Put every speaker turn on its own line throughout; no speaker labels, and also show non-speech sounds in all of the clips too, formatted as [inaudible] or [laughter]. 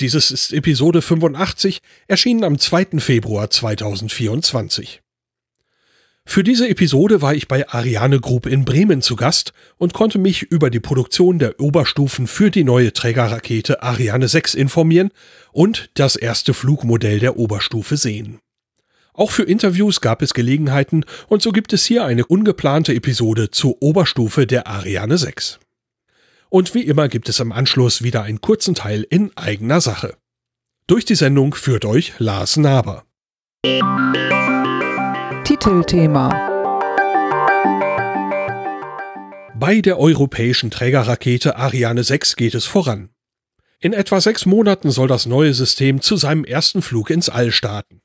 Dieses ist Episode 85, erschienen am 2. Februar 2024. Für diese Episode war ich bei Ariane Group in Bremen zu Gast und konnte mich über die Produktion der Oberstufen für die neue Trägerrakete Ariane 6 informieren und das erste Flugmodell der Oberstufe sehen. Auch für Interviews gab es Gelegenheiten und so gibt es hier eine ungeplante Episode zur Oberstufe der Ariane 6. Und wie immer gibt es am Anschluss wieder einen kurzen Teil in eigener Sache. Durch die Sendung führt euch Lars Naber.
Titelthema
Bei der europäischen Trägerrakete Ariane 6 geht es voran. In etwa sechs Monaten soll das neue System zu seinem ersten Flug ins All starten.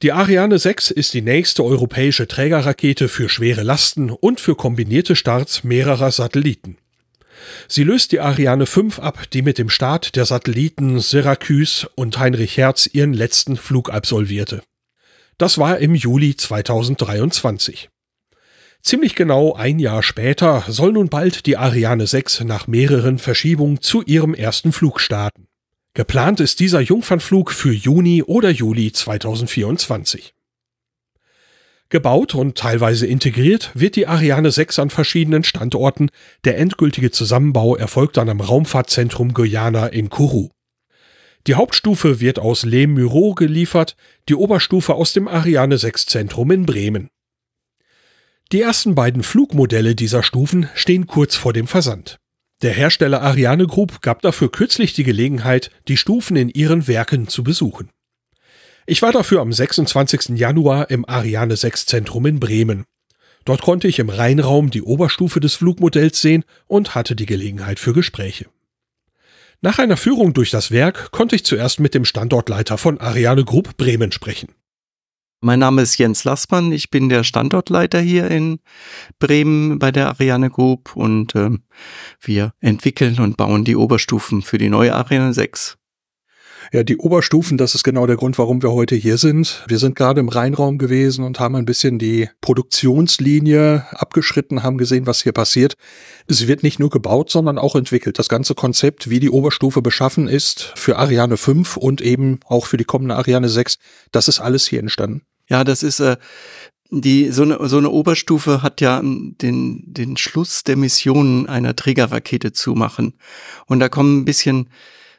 Die Ariane 6 ist die nächste europäische Trägerrakete für schwere Lasten und für kombinierte Starts mehrerer Satelliten. Sie löst die Ariane 5 ab, die mit dem Start der Satelliten Syracuse und Heinrich Hertz ihren letzten Flug absolvierte. Das war im Juli 2023. Ziemlich genau ein Jahr später soll nun bald die Ariane 6 nach mehreren Verschiebungen zu ihrem ersten Flug starten. Geplant ist dieser Jungfernflug für Juni oder Juli 2024. Gebaut und teilweise integriert wird die Ariane 6 an verschiedenen Standorten. Der endgültige Zusammenbau erfolgt dann am Raumfahrtzentrum Guyana in Kourou. Die Hauptstufe wird aus Le Mureau geliefert, die Oberstufe aus dem Ariane 6 Zentrum in Bremen. Die ersten beiden Flugmodelle dieser Stufen stehen kurz vor dem Versand. Der Hersteller Ariane Group gab dafür kürzlich die Gelegenheit, die Stufen in ihren Werken zu besuchen. Ich war dafür am 26. Januar im Ariane 6 Zentrum in Bremen. Dort konnte ich im Rheinraum die Oberstufe des Flugmodells sehen und hatte die Gelegenheit für Gespräche. Nach einer Führung durch das Werk konnte ich zuerst mit dem Standortleiter von Ariane Group Bremen sprechen.
Mein Name ist Jens Lassmann, ich bin der Standortleiter hier in Bremen bei der Ariane Group und äh, wir entwickeln und bauen die Oberstufen für die neue Ariane 6.
Ja, die Oberstufen, das ist genau der Grund, warum wir heute hier sind. Wir sind gerade im Rheinraum gewesen und haben ein bisschen die Produktionslinie abgeschritten, haben gesehen, was hier passiert. Es wird nicht nur gebaut, sondern auch entwickelt. Das ganze Konzept, wie die Oberstufe beschaffen ist für Ariane 5 und eben auch für die kommende Ariane 6, das ist alles hier entstanden.
Ja, das ist äh, die so eine so eine Oberstufe hat ja den den Schluss der Mission einer Trägerrakete zu machen und da kommen ein bisschen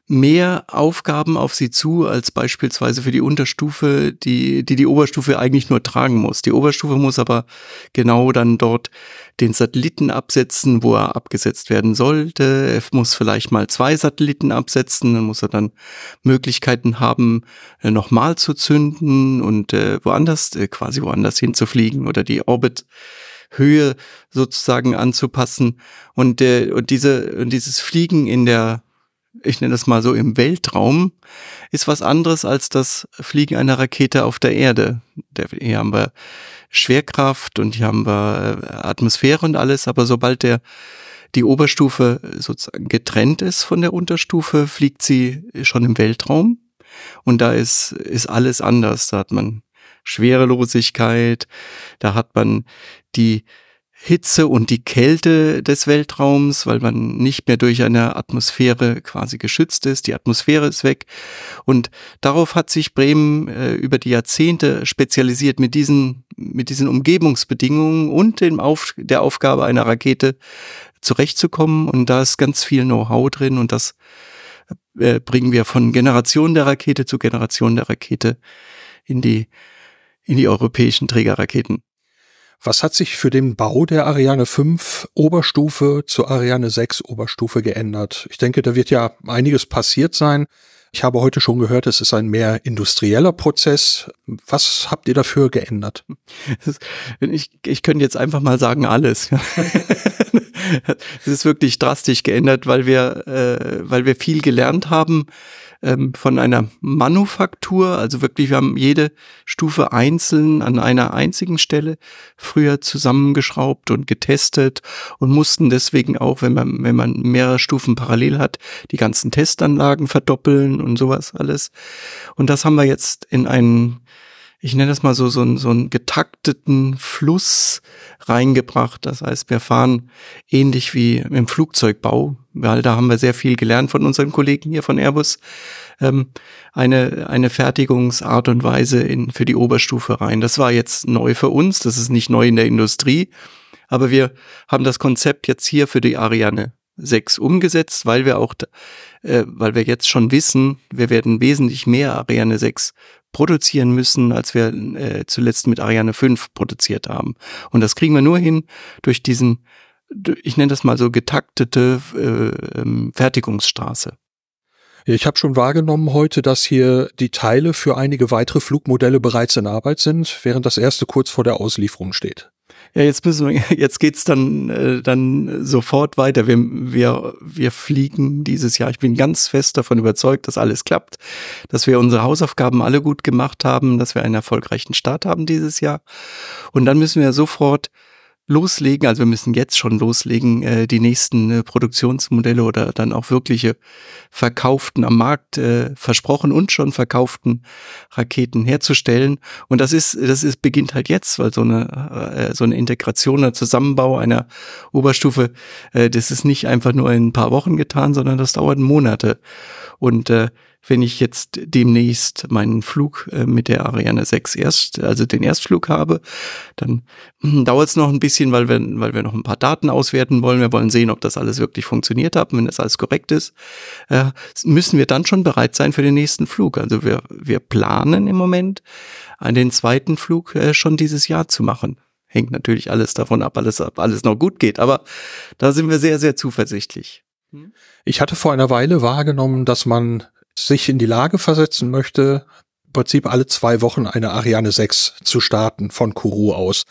mehr Aufgaben auf sie zu als beispielsweise für die Unterstufe, die, die die Oberstufe eigentlich nur tragen muss. Die Oberstufe muss aber genau dann dort den Satelliten absetzen, wo er abgesetzt werden sollte. Er muss vielleicht mal zwei Satelliten absetzen, dann muss er dann Möglichkeiten haben, äh, nochmal zu zünden und äh, woanders, äh, quasi woanders hinzufliegen oder die Orbit Höhe sozusagen anzupassen und, äh, und diese und dieses Fliegen in der ich nenne das mal so im Weltraum, ist was anderes als das Fliegen einer Rakete auf der Erde. Hier haben wir Schwerkraft und hier haben wir äh, Atmosphäre und alles, aber sobald der die Oberstufe sozusagen getrennt ist von der Unterstufe, fliegt sie schon im Weltraum. Und da ist, ist alles anders. Da hat man Schwerelosigkeit, da hat man die Hitze und die Kälte des Weltraums, weil man nicht mehr durch eine Atmosphäre quasi geschützt ist. Die Atmosphäre ist weg. Und darauf hat sich Bremen äh, über die Jahrzehnte spezialisiert mit diesen, mit diesen Umgebungsbedingungen und dem Auf, der Aufgabe einer Rakete zurechtzukommen. Und da ist ganz viel Know-how drin und das äh, bringen wir von Generation der Rakete zu Generation der Rakete in die, in die europäischen Trägerraketen.
Was hat sich für den Bau der Ariane 5 Oberstufe zur Ariane 6 Oberstufe geändert? Ich denke, da wird ja einiges passiert sein.
Ich habe heute schon gehört, es ist ein mehr industrieller Prozess. Was habt ihr dafür geändert?
Ich, ich könnte jetzt einfach mal sagen, alles. [laughs] es ist wirklich drastisch geändert, weil wir, äh, weil wir viel gelernt haben ähm, von einer Manufaktur. Also wirklich, wir haben jede Stufe einzeln an einer einzigen Stelle früher zusammengeschraubt und getestet und mussten deswegen auch, wenn man, wenn man mehrere Stufen parallel hat, die ganzen Testanlagen verdoppeln und sowas alles. Und das haben wir jetzt in einen ich nenne das mal so, so, so einen getakteten Fluss reingebracht. Das heißt, wir fahren ähnlich wie im Flugzeugbau, weil da haben wir sehr viel gelernt von unseren Kollegen hier von Airbus, ähm, eine, eine Fertigungsart und Weise in, für die Oberstufe rein. Das war jetzt neu für uns, das ist nicht neu in der Industrie, aber wir haben das Konzept jetzt hier für die Ariane 6 umgesetzt, weil wir auch, äh, weil wir jetzt schon wissen, wir werden wesentlich mehr Ariane 6 produzieren müssen, als wir äh, zuletzt mit Ariane 5 produziert haben. Und das kriegen wir nur hin durch diesen, ich nenne das mal so getaktete äh, ähm, Fertigungsstraße.
Ich habe schon wahrgenommen heute, dass hier die Teile für einige weitere Flugmodelle bereits in Arbeit sind, während das erste kurz vor der Auslieferung steht.
Ja, jetzt müssen wir, [laughs] jetzt geht's dann äh, dann sofort weiter. Wir, wir wir fliegen dieses Jahr. Ich bin ganz fest davon überzeugt, dass alles klappt, dass wir unsere Hausaufgaben alle gut gemacht haben, dass wir einen erfolgreichen Start haben dieses Jahr. Und dann müssen wir sofort loslegen, also wir müssen jetzt schon loslegen, äh, die nächsten äh, Produktionsmodelle oder dann auch wirkliche verkauften am Markt äh, versprochen und schon verkauften Raketen herzustellen. Und das ist, das ist beginnt halt jetzt, weil so eine äh, so eine Integration, ein Zusammenbau einer Oberstufe, äh, das ist nicht einfach nur in ein paar Wochen getan, sondern das dauert Monate. Und äh, wenn ich jetzt demnächst meinen Flug äh, mit der Ariane 6 erst, also den Erstflug habe, dann hm, dauert es noch ein bisschen, weil wir, weil wir noch ein paar Daten auswerten wollen. Wir wollen sehen, ob das alles wirklich funktioniert hat. Wenn das alles korrekt ist, äh, müssen wir dann schon bereit sein für den nächsten Flug. Also wir, wir planen im Moment, den zweiten Flug äh, schon dieses Jahr zu machen hängt natürlich alles davon ab, alles, ob alles noch gut geht. Aber da sind wir sehr, sehr zuversichtlich.
Ich hatte vor einer Weile wahrgenommen, dass man sich in die Lage versetzen möchte, im Prinzip alle zwei Wochen eine Ariane 6 zu starten von Kourou aus.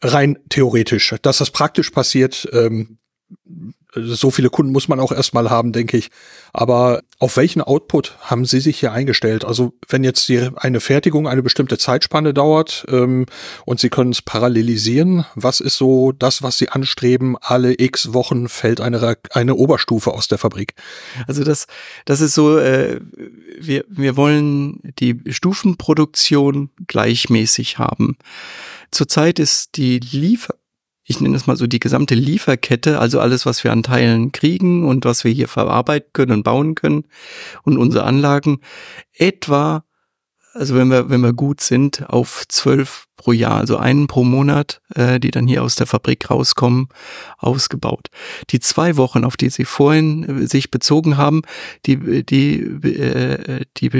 Rein theoretisch. Dass das praktisch passiert, ähm, so viele Kunden muss man auch erstmal haben, denke ich. Aber auf welchen Output haben Sie sich hier eingestellt? Also wenn jetzt die, eine Fertigung eine bestimmte Zeitspanne dauert ähm, und Sie können es parallelisieren, was ist so das, was Sie anstreben? Alle x Wochen fällt eine, eine Oberstufe aus der Fabrik.
Also das, das ist so, äh, wir, wir wollen die Stufenproduktion gleichmäßig haben. Zurzeit ist die Liefer ich nenne es mal so die gesamte Lieferkette, also alles, was wir an Teilen kriegen und was wir hier verarbeiten können und bauen können. Und unsere Anlagen etwa also wenn wir, wenn wir gut sind, auf zwölf pro Jahr, also einen pro Monat, äh, die dann hier aus der Fabrik rauskommen, ausgebaut. Die zwei Wochen, auf die Sie vorhin äh, sich bezogen haben, die, die, äh, die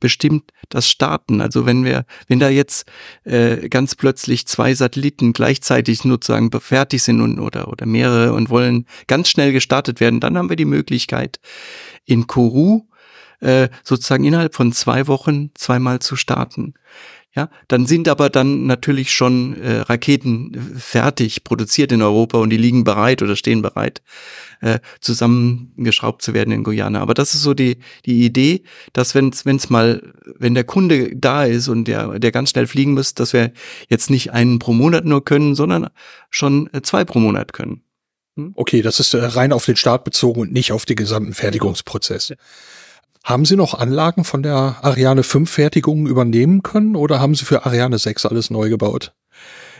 bestimmt das Starten. Also wenn wir, wenn da jetzt äh, ganz plötzlich zwei Satelliten gleichzeitig sozusagen fertig sind und, oder, oder mehrere und wollen ganz schnell gestartet werden, dann haben wir die Möglichkeit, in Kourou äh, sozusagen innerhalb von zwei Wochen zweimal zu starten. Ja, dann sind aber dann natürlich schon äh, Raketen fertig produziert in Europa und die liegen bereit oder stehen bereit, äh, zusammengeschraubt zu werden in Guyana. Aber das ist so die die Idee, dass wenn es mal, wenn der Kunde da ist und der der ganz schnell fliegen muss, dass wir jetzt nicht einen pro Monat nur können, sondern schon äh, zwei pro Monat können.
Hm? Okay, das ist äh, rein auf den Start bezogen und nicht auf den gesamten Fertigungsprozess. Haben Sie noch Anlagen von der Ariane 5 Fertigung übernehmen können oder haben Sie für Ariane 6 alles neu gebaut?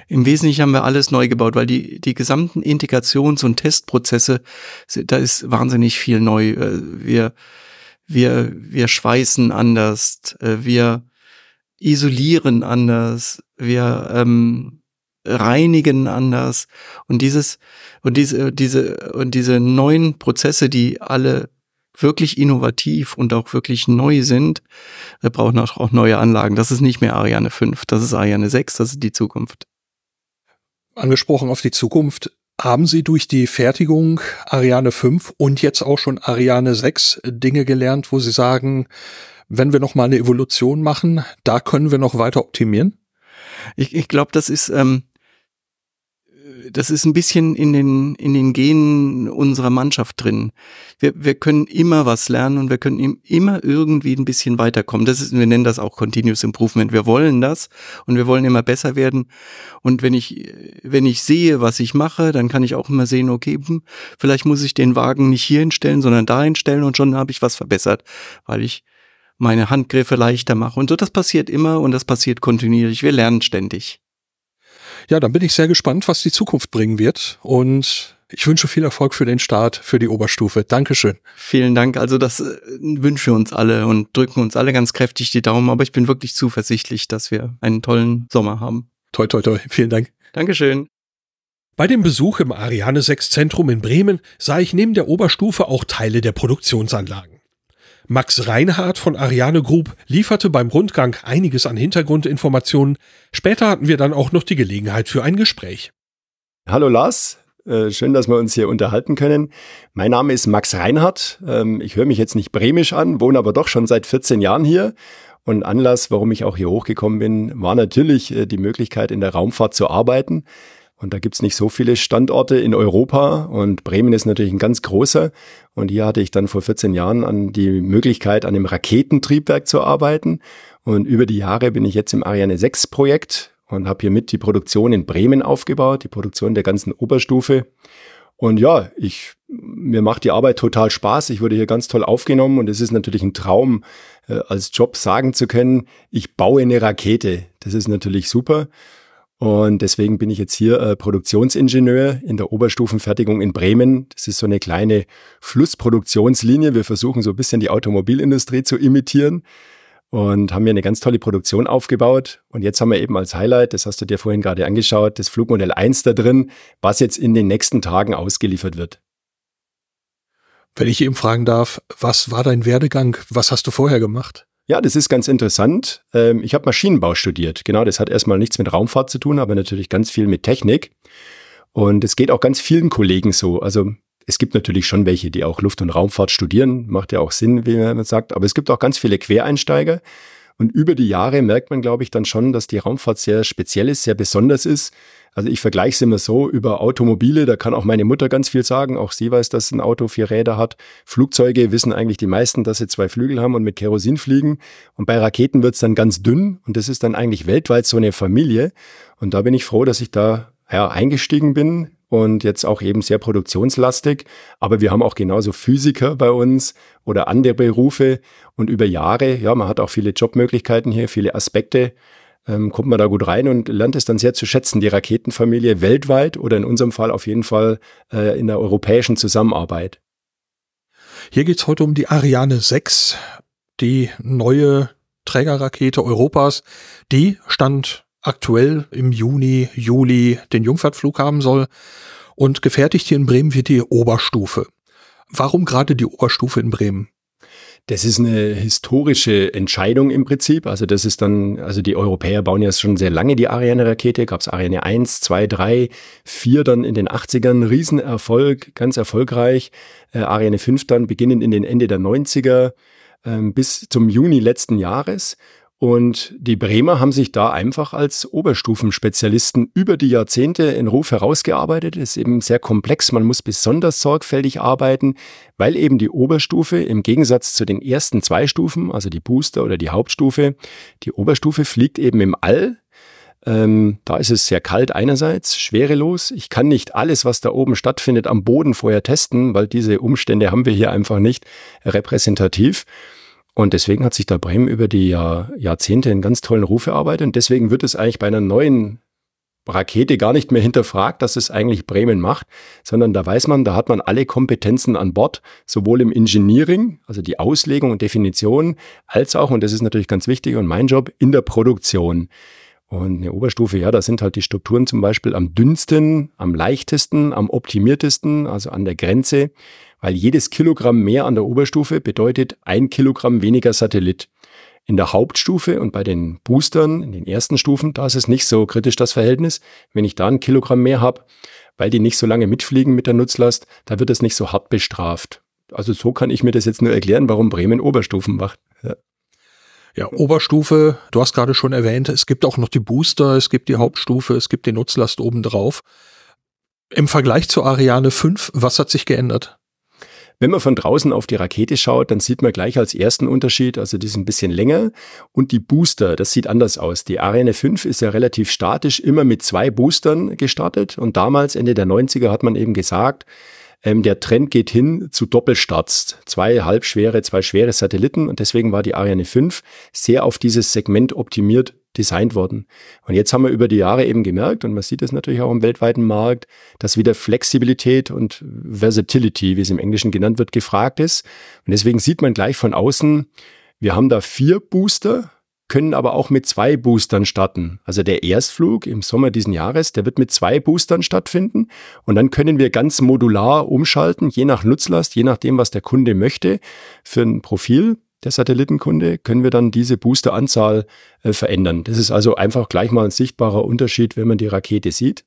Im Wesentlichen haben wir alles neu gebaut, weil die, die gesamten Integrations- und Testprozesse, da ist wahnsinnig viel neu. Äh, wir, wir, wir schweißen anders, äh, wir isolieren anders, wir ähm, reinigen anders und dieses und diese diese und diese neuen Prozesse, die alle wirklich innovativ und auch wirklich neu sind, wir brauchen auch, neue Anlagen. Das ist nicht mehr Ariane 5, das ist Ariane 6, das ist die Zukunft.
Angesprochen auf die Zukunft,
Haben Sie durch die Fertigung Ariane 5 und jetzt auch schon Ariane 6 Dinge gelernt, wo Sie sagen, wenn wir noch mal eine Evolution machen, da können wir noch weiter optimieren?
Ich, ich glaube, das ist ähm, das ist ein bisschen in den, in den Genen unserer Mannschaft drin. Wir, wir können immer was lernen und wir können immer irgendwie ein bisschen weiterkommen. Das ist, wir nennen das auch Continuous Improvement. Wir wollen das und wir wollen immer besser werden. Und wenn ich, wenn ich sehe, was ich mache, dann kann ich auch immer sehen, okay, hm, vielleicht muss ich den Wagen nicht hier hinstellen, sondern da hinstellen und schon habe ich was verbessert, weil ich meine Handgriffe leichter mache. Und so, das passiert immer und das passiert kontinuierlich. Wir lernen ständig.
Ja, dann bin ich sehr gespannt, was die Zukunft bringen wird. Und ich wünsche viel Erfolg für den Start, für die Oberstufe. Dankeschön.
Vielen Dank. Also das äh, wünschen wir uns alle und drücken uns alle ganz kräftig die Daumen. Aber ich bin wirklich zuversichtlich, dass wir einen tollen Sommer haben.
Toi, toi, toi. Vielen Dank.
Dankeschön.
Bei dem Besuch im Ariane 6 Zentrum in Bremen sah ich neben der Oberstufe auch Teile der Produktionsanlagen. Max Reinhardt von Ariane Group lieferte beim Rundgang einiges an Hintergrundinformationen. Später hatten wir dann auch noch die Gelegenheit für ein Gespräch.
Hallo Lars, äh, schön, dass wir uns hier unterhalten können. Mein Name ist Max Reinhardt. Ähm, ich höre mich jetzt nicht bremisch an, wohne aber doch schon seit 14 Jahren hier. Und Anlass, warum ich auch hier hochgekommen bin, war natürlich äh, die Möglichkeit, in der Raumfahrt zu arbeiten. Und da gibt's nicht so viele Standorte in Europa und Bremen ist natürlich ein ganz großer. Und hier hatte ich dann vor 14 Jahren an die Möglichkeit, an dem Raketentriebwerk zu arbeiten. Und über die Jahre bin ich jetzt im Ariane 6 Projekt und habe hier mit die Produktion in Bremen aufgebaut, die Produktion der ganzen Oberstufe. Und ja, ich, mir macht die Arbeit total Spaß. Ich wurde hier ganz toll aufgenommen und es ist natürlich ein Traum, äh, als Job sagen zu können, ich baue eine Rakete. Das ist natürlich super. Und deswegen bin ich jetzt hier äh, Produktionsingenieur in der Oberstufenfertigung in Bremen. Das ist so eine kleine Flussproduktionslinie. Wir versuchen so ein bisschen die Automobilindustrie zu imitieren und haben hier eine ganz tolle Produktion aufgebaut. Und jetzt haben wir eben als Highlight, das hast du dir vorhin gerade angeschaut, das Flugmodell 1 da drin, was jetzt in den nächsten Tagen ausgeliefert wird.
Wenn ich eben fragen darf, was war dein Werdegang? Was hast du vorher gemacht?
Ja, das ist ganz interessant. Ähm, ich habe Maschinenbau studiert. Genau, das hat erstmal nichts mit Raumfahrt zu tun, aber natürlich ganz viel mit Technik. Und es geht auch ganz vielen Kollegen so. Also es gibt natürlich schon welche, die auch Luft- und Raumfahrt studieren. Macht ja auch Sinn, wie man sagt. Aber es gibt auch ganz viele Quereinsteiger. Und über die Jahre merkt man, glaube ich, dann schon, dass die Raumfahrt sehr speziell ist, sehr besonders ist. Also ich vergleiche es immer so über Automobile, da kann auch meine Mutter ganz viel sagen. Auch sie weiß, dass ein Auto vier Räder hat. Flugzeuge wissen eigentlich die meisten, dass sie zwei Flügel haben und mit Kerosin fliegen. Und bei Raketen wird es dann ganz dünn und das ist dann eigentlich weltweit so eine Familie. Und da bin ich froh, dass ich da ja, eingestiegen bin und jetzt auch eben sehr produktionslastig. Aber wir haben auch genauso Physiker bei uns oder andere Berufe und über Jahre, ja, man hat auch viele Jobmöglichkeiten hier, viele Aspekte ähm, kommt man da gut rein und lernt es dann sehr zu schätzen, die Raketenfamilie weltweit oder in unserem Fall auf jeden Fall äh, in der europäischen Zusammenarbeit.
Hier geht's heute um die Ariane 6, die neue Trägerrakete Europas. Die stand aktuell im Juni, Juli den Jungfahrtflug haben soll und gefertigt hier in Bremen wird die Oberstufe. Warum gerade die Oberstufe in Bremen?
Das ist eine historische Entscheidung im Prinzip. Also das ist dann, also die Europäer bauen ja schon sehr lange die Ariane-Rakete. Gab es Ariane 1, 2, 3, 4 dann in den 80ern. Riesenerfolg, ganz erfolgreich. Äh, Ariane 5 dann beginnend in den Ende der 90er äh, bis zum Juni letzten Jahres. Und die Bremer haben sich da einfach als Oberstufenspezialisten über die Jahrzehnte in Ruf herausgearbeitet. Es ist eben sehr komplex. Man muss besonders sorgfältig arbeiten, weil eben die Oberstufe im Gegensatz zu den ersten zwei Stufen, also die Booster oder die Hauptstufe, die Oberstufe fliegt eben im All. Ähm, da ist es sehr kalt einerseits, schwerelos. Ich kann nicht alles, was da oben stattfindet, am Boden vorher testen, weil diese Umstände haben wir hier einfach nicht repräsentativ. Und deswegen hat sich da Bremen über die Jahr, Jahrzehnte einen ganz tollen Ruf erarbeitet. Und deswegen wird es eigentlich bei einer neuen Rakete gar nicht mehr hinterfragt, dass es eigentlich Bremen macht, sondern da weiß man, da hat man alle Kompetenzen an Bord, sowohl im Engineering, also die Auslegung und Definition, als auch, und das ist natürlich ganz wichtig und mein Job, in der Produktion. Und eine Oberstufe, ja, da sind halt die Strukturen zum Beispiel am dünnsten, am leichtesten, am optimiertesten, also an der Grenze weil jedes Kilogramm mehr an der Oberstufe bedeutet ein Kilogramm weniger Satellit. In der Hauptstufe und bei den Boostern, in den ersten Stufen, da ist es nicht so kritisch das Verhältnis. Wenn ich da ein Kilogramm mehr habe, weil die nicht so lange mitfliegen mit der Nutzlast, da wird es nicht so hart bestraft. Also so kann ich mir das jetzt nur erklären, warum Bremen Oberstufen macht. Ja.
Ja, Oberstufe, du hast gerade schon erwähnt, es gibt auch noch die Booster, es gibt die Hauptstufe, es gibt die Nutzlast obendrauf. Im Vergleich zur Ariane 5, was hat sich geändert?
Wenn man von draußen auf die Rakete schaut, dann sieht man gleich als ersten Unterschied, also die ist ein bisschen länger und die Booster, das sieht anders aus. Die Ariane 5 ist ja relativ statisch, immer mit zwei Boostern gestartet und damals, Ende der 90er, hat man eben gesagt, ähm, der Trend geht hin zu Doppelstarts. Zwei halbschwere, zwei schwere Satelliten und deswegen war die Ariane 5 sehr auf dieses Segment optimiert designt worden. Und jetzt haben wir über die Jahre eben gemerkt, und man sieht es natürlich auch im weltweiten Markt, dass wieder Flexibilität und Versatility, wie es im Englischen genannt wird, gefragt ist. Und deswegen sieht man gleich von außen, wir haben da vier Booster, können aber auch mit zwei Boostern starten. Also der Erstflug im Sommer diesen Jahres, der wird mit zwei Boostern stattfinden. Und dann können wir ganz modular umschalten, je nach Nutzlast, je nachdem, was der Kunde möchte, für ein Profil der Satellitenkunde, können wir dann diese Boosteranzahl äh, verändern. Das ist also einfach gleich mal ein sichtbarer Unterschied, wenn man die Rakete sieht.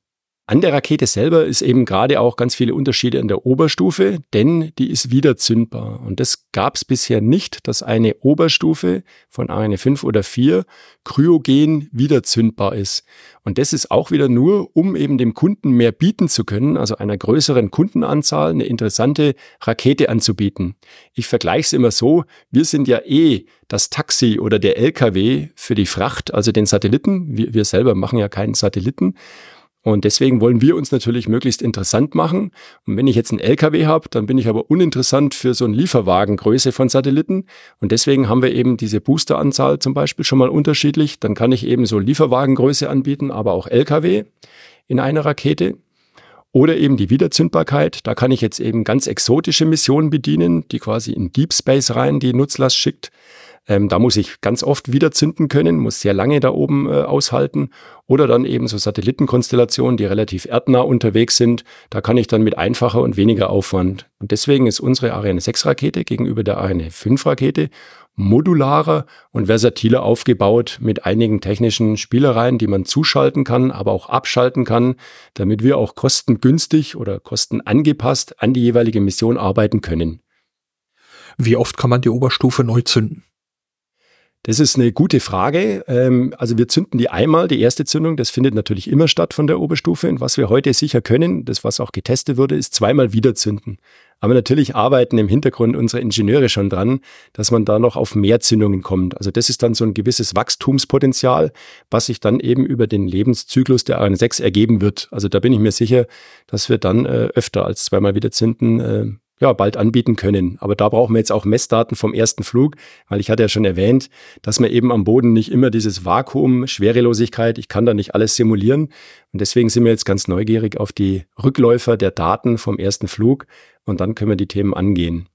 An der Rakete selber ist eben gerade auch ganz viele Unterschiede in der Oberstufe, denn die ist wieder zündbar. Und das gab es bisher nicht, dass eine Oberstufe von Ariane 5 oder 4 kryogen wieder zündbar ist. Und das ist auch wieder nur, um eben dem Kunden mehr bieten zu können, also einer größeren Kundenanzahl eine interessante Rakete anzubieten. Ich vergleiche es immer so, wir sind ja eh das Taxi oder der LKW für die Fracht, also den Satelliten. Wir, wir selber machen ja keinen Satelliten. Und deswegen wollen wir uns natürlich möglichst interessant machen. Und wenn ich jetzt einen LKW habe, dann bin ich aber uninteressant für so eine Lieferwagengröße von Satelliten. Und deswegen haben wir eben diese Boosteranzahl zum Beispiel schon mal unterschiedlich. Dann kann ich eben so Lieferwagengröße anbieten, aber auch LKW in einer Rakete. Oder eben die Wiederzündbarkeit. Da kann ich jetzt eben ganz exotische Missionen bedienen, die quasi in Deep Space rein die Nutzlast schickt. Ähm, da muss ich ganz oft wieder zünden können, muss sehr lange da oben äh, aushalten. Oder dann eben so Satellitenkonstellationen, die relativ erdnah unterwegs sind. Da kann ich dann mit einfacher und weniger Aufwand. Und deswegen ist unsere Ariane 6 Rakete gegenüber der Ariane 5 Rakete modularer und versatiler aufgebaut mit einigen technischen Spielereien, die man zuschalten kann, aber auch abschalten kann, damit wir auch kostengünstig oder kostenangepasst an die jeweilige Mission arbeiten können.
Wie oft kann man die Oberstufe neu zünden?
Das ist eine gute Frage. Ähm, also wir zünden die einmal, die erste Zündung, das findet natürlich immer statt von der Oberstufe. Und was wir heute sicher können, das was auch getestet wurde, ist zweimal wieder zünden. Aber natürlich arbeiten im Hintergrund unsere Ingenieure schon dran, dass man da noch auf mehr Zündungen kommt. Also das ist dann so ein gewisses Wachstumspotenzial, was sich dann eben über den Lebenszyklus der Ariane 6 ergeben wird. Also da bin ich mir sicher, dass wir dann äh, öfter als zweimal wieder zünden äh, ja, bald anbieten können. Aber da brauchen wir jetzt auch Messdaten vom ersten Flug, weil ich hatte ja schon erwähnt, dass man eben am Boden nicht immer dieses Vakuum, Schwerelosigkeit, ich kann da nicht alles simulieren. Und deswegen sind wir jetzt ganz neugierig auf die Rückläufer der Daten vom ersten Flug und dann können wir die Themen angehen.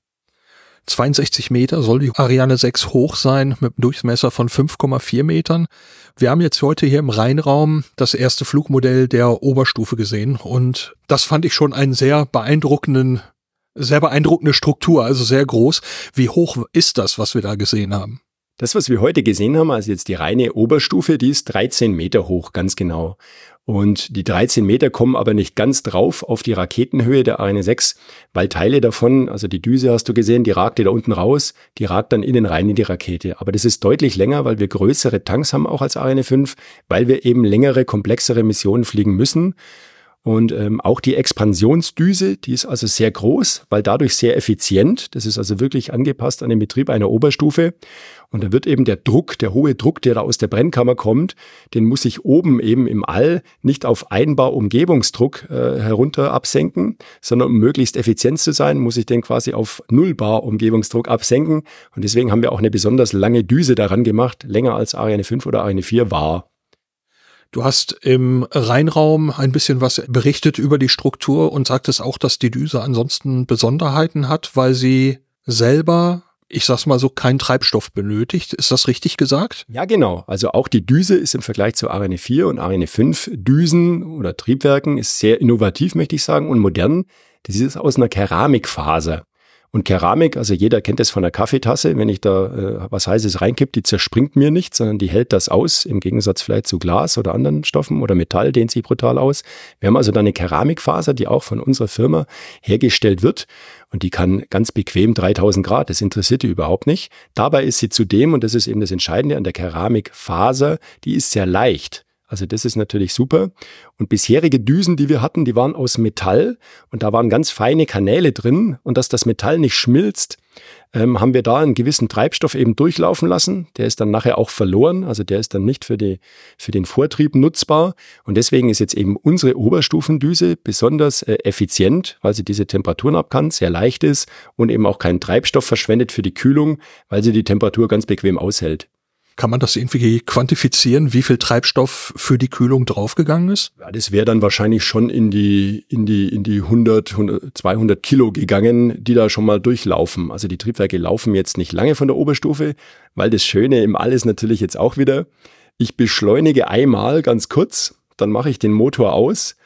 62 Meter soll die Ariane 6 hoch sein mit einem Durchmesser von 5,4 Metern. Wir haben jetzt heute hier im Rheinraum das erste Flugmodell der Oberstufe gesehen und das fand ich schon einen sehr beeindruckenden sehr beeindruckende Struktur, also sehr groß. Wie hoch ist das, was wir da gesehen haben?
Das, was wir heute gesehen haben, also jetzt die reine Oberstufe, die ist 13 Meter hoch, ganz genau. Und die 13 Meter kommen aber nicht ganz drauf auf die Raketenhöhe der Ariane 6, weil Teile davon, also die Düse hast du gesehen, die ragte da unten raus, die ragt dann innen rein in die Rakete. Aber das ist deutlich länger, weil wir größere Tanks haben auch als Ariane 5, weil wir eben längere, komplexere Missionen fliegen müssen. Und ähm, auch die Expansionsdüse, die ist also sehr groß, weil dadurch sehr effizient. Das ist also wirklich angepasst an den Betrieb einer Oberstufe. Und da wird eben der Druck, der hohe Druck, der da aus der Brennkammer kommt, den muss ich oben eben im All nicht auf einbar Umgebungsdruck äh, herunter absenken, sondern um möglichst effizient zu sein, muss ich den quasi auf Nullbar Umgebungsdruck absenken. Und deswegen haben wir auch eine besonders lange Düse daran gemacht, länger als Ariane 5 oder Ariane 4 war.
Du hast im Rheinraum ein bisschen was berichtet über die Struktur und sagtest auch, dass die Düse ansonsten Besonderheiten hat, weil sie selber ich sag's mal so, keinen Treibstoff benötigt. Ist das richtig gesagt?
Ja, genau. Also auch die Düse ist im Vergleich zu Ariane 4 und Ariane 5 Düsen oder Triebwerken ist sehr innovativ, möchte ich sagen, und modern. Das ist aus einer Keramikfaser. Und Keramik, also jeder kennt es von der Kaffeetasse, wenn ich da äh, was Heißes reinkipp, die zerspringt mir nicht, sondern die hält das aus, im Gegensatz vielleicht zu Glas oder anderen Stoffen oder Metall dehnt sich brutal aus. Wir haben also da eine Keramikfaser, die auch von unserer Firma hergestellt wird und die kann ganz bequem 3000 Grad, das interessiert die überhaupt nicht. Dabei ist sie zudem, und das ist eben das Entscheidende an der Keramikfaser, die ist sehr leicht. Also das ist natürlich super. Und bisherige Düsen, die wir hatten, die waren aus Metall und da waren ganz feine Kanäle drin. Und dass das Metall nicht schmilzt, ähm, haben wir da einen gewissen Treibstoff eben durchlaufen lassen. Der ist dann nachher auch verloren. Also der ist dann nicht für, die, für den Vortrieb nutzbar. Und deswegen ist jetzt eben unsere Oberstufendüse besonders äh, effizient, weil sie diese Temperaturen abkann, sehr leicht ist und eben auch keinen Treibstoff verschwendet für die Kühlung, weil sie die Temperatur ganz bequem aushält.
Kann man das irgendwie quantifizieren, wie viel Treibstoff für die Kühlung draufgegangen ist?
Ja, das wäre dann wahrscheinlich schon in die, in die, in die 100, 100, 200 Kilo gegangen, die da schon mal durchlaufen. Also die Triebwerke laufen jetzt nicht lange von der Oberstufe, weil das Schöne im All ist natürlich jetzt auch wieder, ich beschleunige einmal ganz kurz, dann mache ich den Motor aus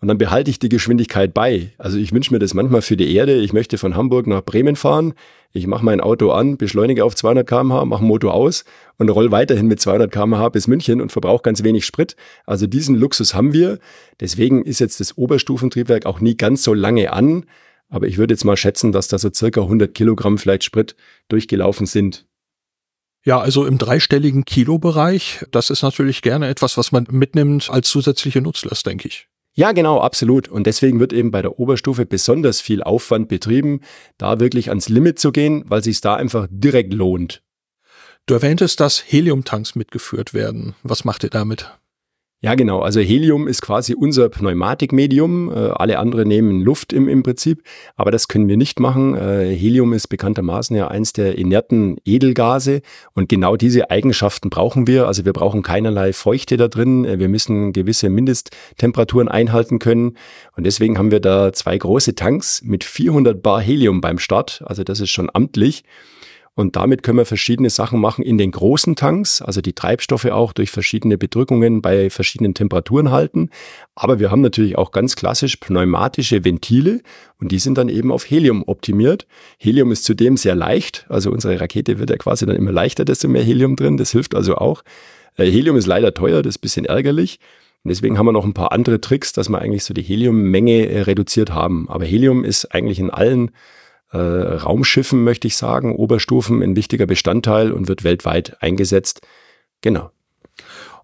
und dann behalte ich die Geschwindigkeit bei. Also ich wünsche mir das manchmal für die Erde. Ich möchte von Hamburg nach Bremen fahren. Ich mache mein Auto an, beschleunige auf 200 km/h, mache Motor aus und roll weiterhin mit 200 km/h bis München und verbrauche ganz wenig Sprit. Also diesen Luxus haben wir. Deswegen ist jetzt das Oberstufentriebwerk auch nie ganz so lange an. Aber ich würde jetzt mal schätzen, dass da so circa 100 Kilogramm vielleicht Sprit durchgelaufen sind.
Ja, also im dreistelligen Kilobereich. Das ist natürlich gerne etwas, was man mitnimmt als zusätzliche Nutzlast, denke ich.
Ja, genau, absolut. Und deswegen wird eben bei der Oberstufe besonders viel Aufwand betrieben, da wirklich ans Limit zu gehen, weil sich da einfach direkt lohnt.
Du erwähntest, dass Heliumtanks mitgeführt werden. Was macht ihr damit?
Ja, genau. Also Helium ist quasi unser Pneumatikmedium. Äh, alle anderen nehmen Luft im, im Prinzip, aber das können wir nicht machen. Äh, Helium ist bekanntermaßen ja eins der inerten Edelgase und genau diese Eigenschaften brauchen wir. Also wir brauchen keinerlei Feuchte da drin. Äh, wir müssen gewisse Mindesttemperaturen einhalten können und deswegen haben wir da zwei große Tanks mit 400 Bar Helium beim Start. Also das ist schon amtlich. Und damit können wir verschiedene Sachen machen in den großen Tanks, also die Treibstoffe auch durch verschiedene Bedrückungen bei verschiedenen Temperaturen halten. Aber wir haben natürlich auch ganz klassisch pneumatische Ventile und die sind dann eben auf Helium optimiert. Helium ist zudem sehr leicht, also unsere Rakete wird ja quasi dann immer leichter, desto mehr Helium drin, das hilft also auch. Äh, Helium ist leider teuer, das ist bisschen ärgerlich. Und deswegen haben wir noch ein paar andere Tricks, dass wir eigentlich so die Heliummenge äh, reduziert haben. Aber Helium ist eigentlich in allen äh, Raumschiffen, möchte ich sagen, Oberstufen ein wichtiger Bestandteil und wird weltweit eingesetzt. Genau.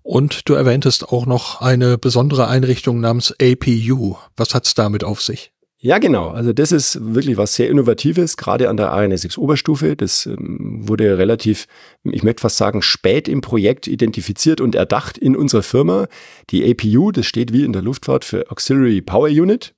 Und du erwähntest auch noch eine besondere Einrichtung namens APU. Was hat's damit auf sich?
Ja, genau. Also das ist wirklich was sehr Innovatives, gerade an der 6 Oberstufe. Das ähm, wurde relativ, ich möchte fast sagen, spät im Projekt identifiziert und erdacht in unserer Firma. Die APU, das steht wie in der Luftfahrt für Auxiliary Power Unit.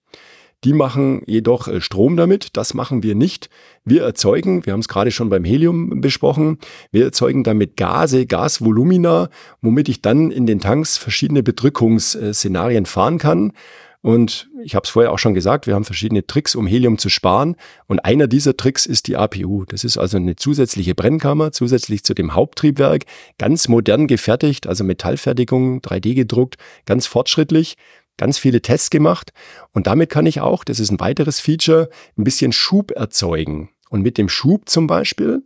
Die machen jedoch äh, Strom damit. Das machen wir nicht. Wir erzeugen, wir haben es gerade schon beim Helium besprochen, wir erzeugen damit Gase, Gasvolumina, womit ich dann in den Tanks verschiedene Bedrückungsszenarien fahren kann. Und ich habe es vorher auch schon gesagt, wir haben verschiedene Tricks, um Helium zu sparen. Und einer dieser Tricks ist die APU. Das ist also eine zusätzliche Brennkammer, zusätzlich zu dem Haupttriebwerk, ganz modern gefertigt, also Metallfertigung, 3D gedruckt, ganz fortschrittlich ganz viele Tests gemacht und damit kann ich auch, das ist ein weiteres Feature, ein bisschen Schub erzeugen. Und mit dem Schub zum Beispiel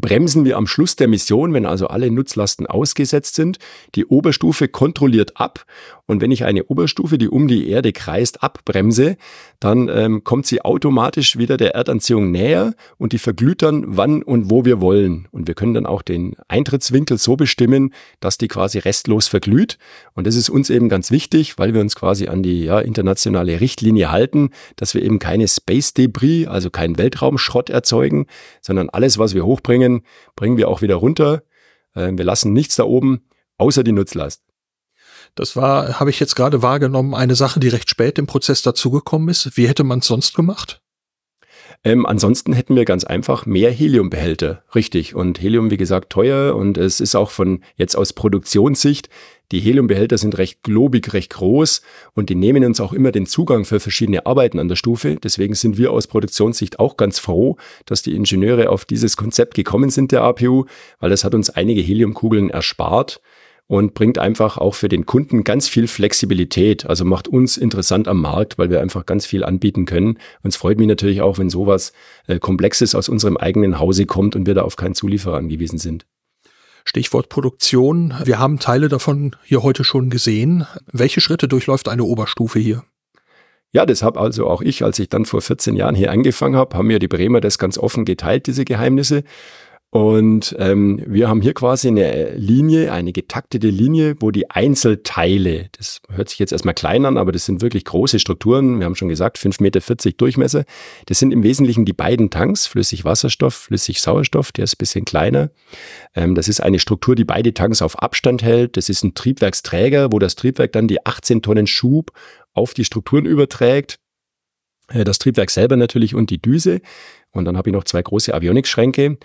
bremsen wir am Schluss der Mission, wenn also alle Nutzlasten ausgesetzt sind, die Oberstufe kontrolliert ab. Und wenn ich eine Oberstufe, die um die Erde kreist, abbremse, dann ähm, kommt sie automatisch wieder der Erdanziehung näher und die verglüht dann, wann und wo wir wollen. Und wir können dann auch den Eintrittswinkel so bestimmen, dass die quasi restlos verglüht. Und das ist uns eben ganz wichtig, weil wir uns quasi an die ja, internationale Richtlinie halten, dass wir eben keine Space Debris, also keinen Weltraumschrott erzeugen, sondern alles, was wir hochbringen, bringen, bringen wir auch wieder runter. Äh, wir lassen nichts da oben, außer die Nutzlast.
Das war, habe ich jetzt gerade wahrgenommen, eine Sache, die recht spät im Prozess dazugekommen ist. Wie hätte man es sonst gemacht?
Ähm, ansonsten hätten wir ganz einfach mehr Heliumbehälter, richtig. Und Helium, wie gesagt, teuer und es ist auch von jetzt aus Produktionssicht die Heliumbehälter sind recht globig, recht groß und die nehmen uns auch immer den Zugang für verschiedene Arbeiten an der Stufe. Deswegen sind wir aus Produktionssicht auch ganz froh, dass die Ingenieure auf dieses Konzept gekommen sind der APU, weil das hat uns einige Heliumkugeln erspart. und bringt einfach auch für den Kunden ganz viel Flexibilität. Also macht uns interessant am Markt, weil wir einfach ganz viel anbieten können. Und es freut mich natürlich auch, wenn sowas äh, Komplexes aus unserem eigenen Hause kommt und wir da auf keinen Zulieferer angewiesen sind.
Stichwort Produktion. Wir haben Teile davon hier heute schon gesehen. Welche Schritte durchläuft eine Oberstufe hier?
Ja, das habe also auch ich, als ich dann vor 14 Jahren hier angefangen habe, haben mir die Bremer das ganz offen geteilt, diese Geheimnisse. Und ähm, wir haben hier quasi eine Linie, eine getaktete Linie, wo die Einzelteile, das hört sich jetzt erstmal klein an, aber das sind wirklich große Strukturen, wir haben schon gesagt, 5,40 Meter Durchmesser. Das sind im Wesentlichen die beiden Tanks, flüssig Wasserstoff, flüssig Sauerstoff, der ist ein bisschen kleiner. Ähm, das ist eine Struktur, die beide Tanks auf Abstand hält. Das ist ein Triebwerksträger, wo das Triebwerk dann die 18 Tonnen Schub auf die Strukturen überträgt. Äh, das Triebwerk selber natürlich und die Düse. Und dann habe ich noch zwei große Avionikschränke.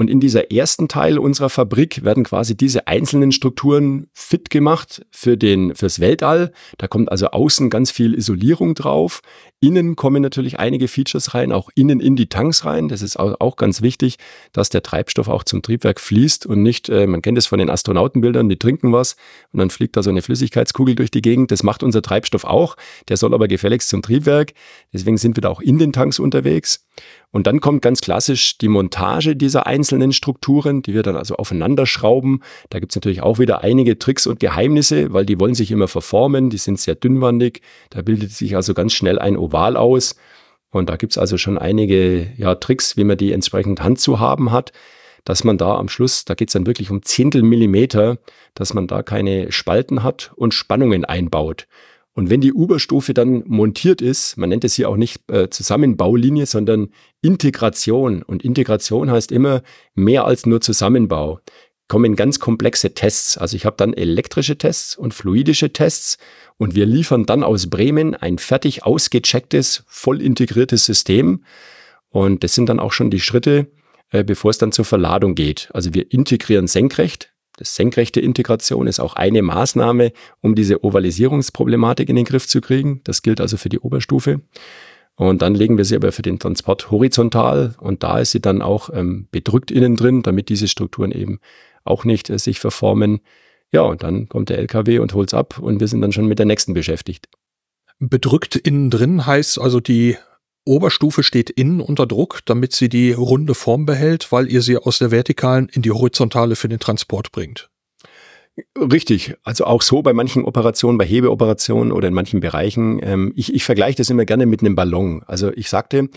Und in dieser ersten Teil unserer Fabrik werden quasi diese einzelnen Strukturen fit gemacht für den, fürs Weltall. Da kommt also außen ganz viel Isolierung drauf. Innen kommen natürlich einige Features rein, auch innen in die Tanks rein. Das ist auch ganz wichtig, dass der Treibstoff auch zum Triebwerk fließt und nicht, äh, man kennt es von den Astronautenbildern, die trinken was und dann fliegt da so eine Flüssigkeitskugel durch die Gegend. Das macht unser Treibstoff auch. Der soll aber gefälligst zum Triebwerk. Deswegen sind wir da auch in den Tanks unterwegs. Und dann kommt ganz klassisch die Montage dieser einzelnen Strukturen, die wir dann also aufeinander schrauben. Da gibt's natürlich auch wieder einige Tricks und Geheimnisse, weil die wollen sich immer verformen, die sind sehr dünnwandig. Da bildet sich also ganz schnell ein Oval aus. Und da gibt's also schon einige ja, Tricks, wie man die entsprechend Hand zu haben hat, dass man da am Schluss, da geht's dann wirklich um Zehntel Millimeter, dass man da keine Spalten hat und Spannungen einbaut. Und wenn die Uberstufe dann montiert ist, man nennt es hier auch nicht äh, Zusammenbaulinie, sondern Integration. Und Integration heißt immer mehr als nur Zusammenbau. Kommen ganz komplexe Tests. Also ich habe dann elektrische Tests und fluidische Tests und wir liefern dann aus Bremen ein fertig ausgechecktes, voll integriertes System. Und das sind dann auch schon die Schritte, äh, bevor es dann zur Verladung geht. Also wir integrieren senkrecht, das senkrechte Integration ist auch eine Maßnahme, um diese Ovalisierungsproblematik in den Griff zu kriegen. Das gilt also für die Oberstufe. Und dann legen wir sie aber für den Transport horizontal und da ist sie dann auch ähm, bedrückt innen drin, damit diese Strukturen eben auch nicht äh, sich verformen. Ja, und dann kommt der LKW und holt's ab und wir sind dann schon mit der nächsten beschäftigt.
Bedrückt innen drin heißt also die Oberstufe steht innen unter Druck, damit sie die runde Form behält, weil ihr sie aus der vertikalen in die horizontale für den Transport bringt.
Richtig, also auch so bei manchen Operationen, bei Hebeoperationen oder in manchen Bereichen. Ähm, ich, ich vergleiche das immer gerne mit einem Ballon. Also ich sagte,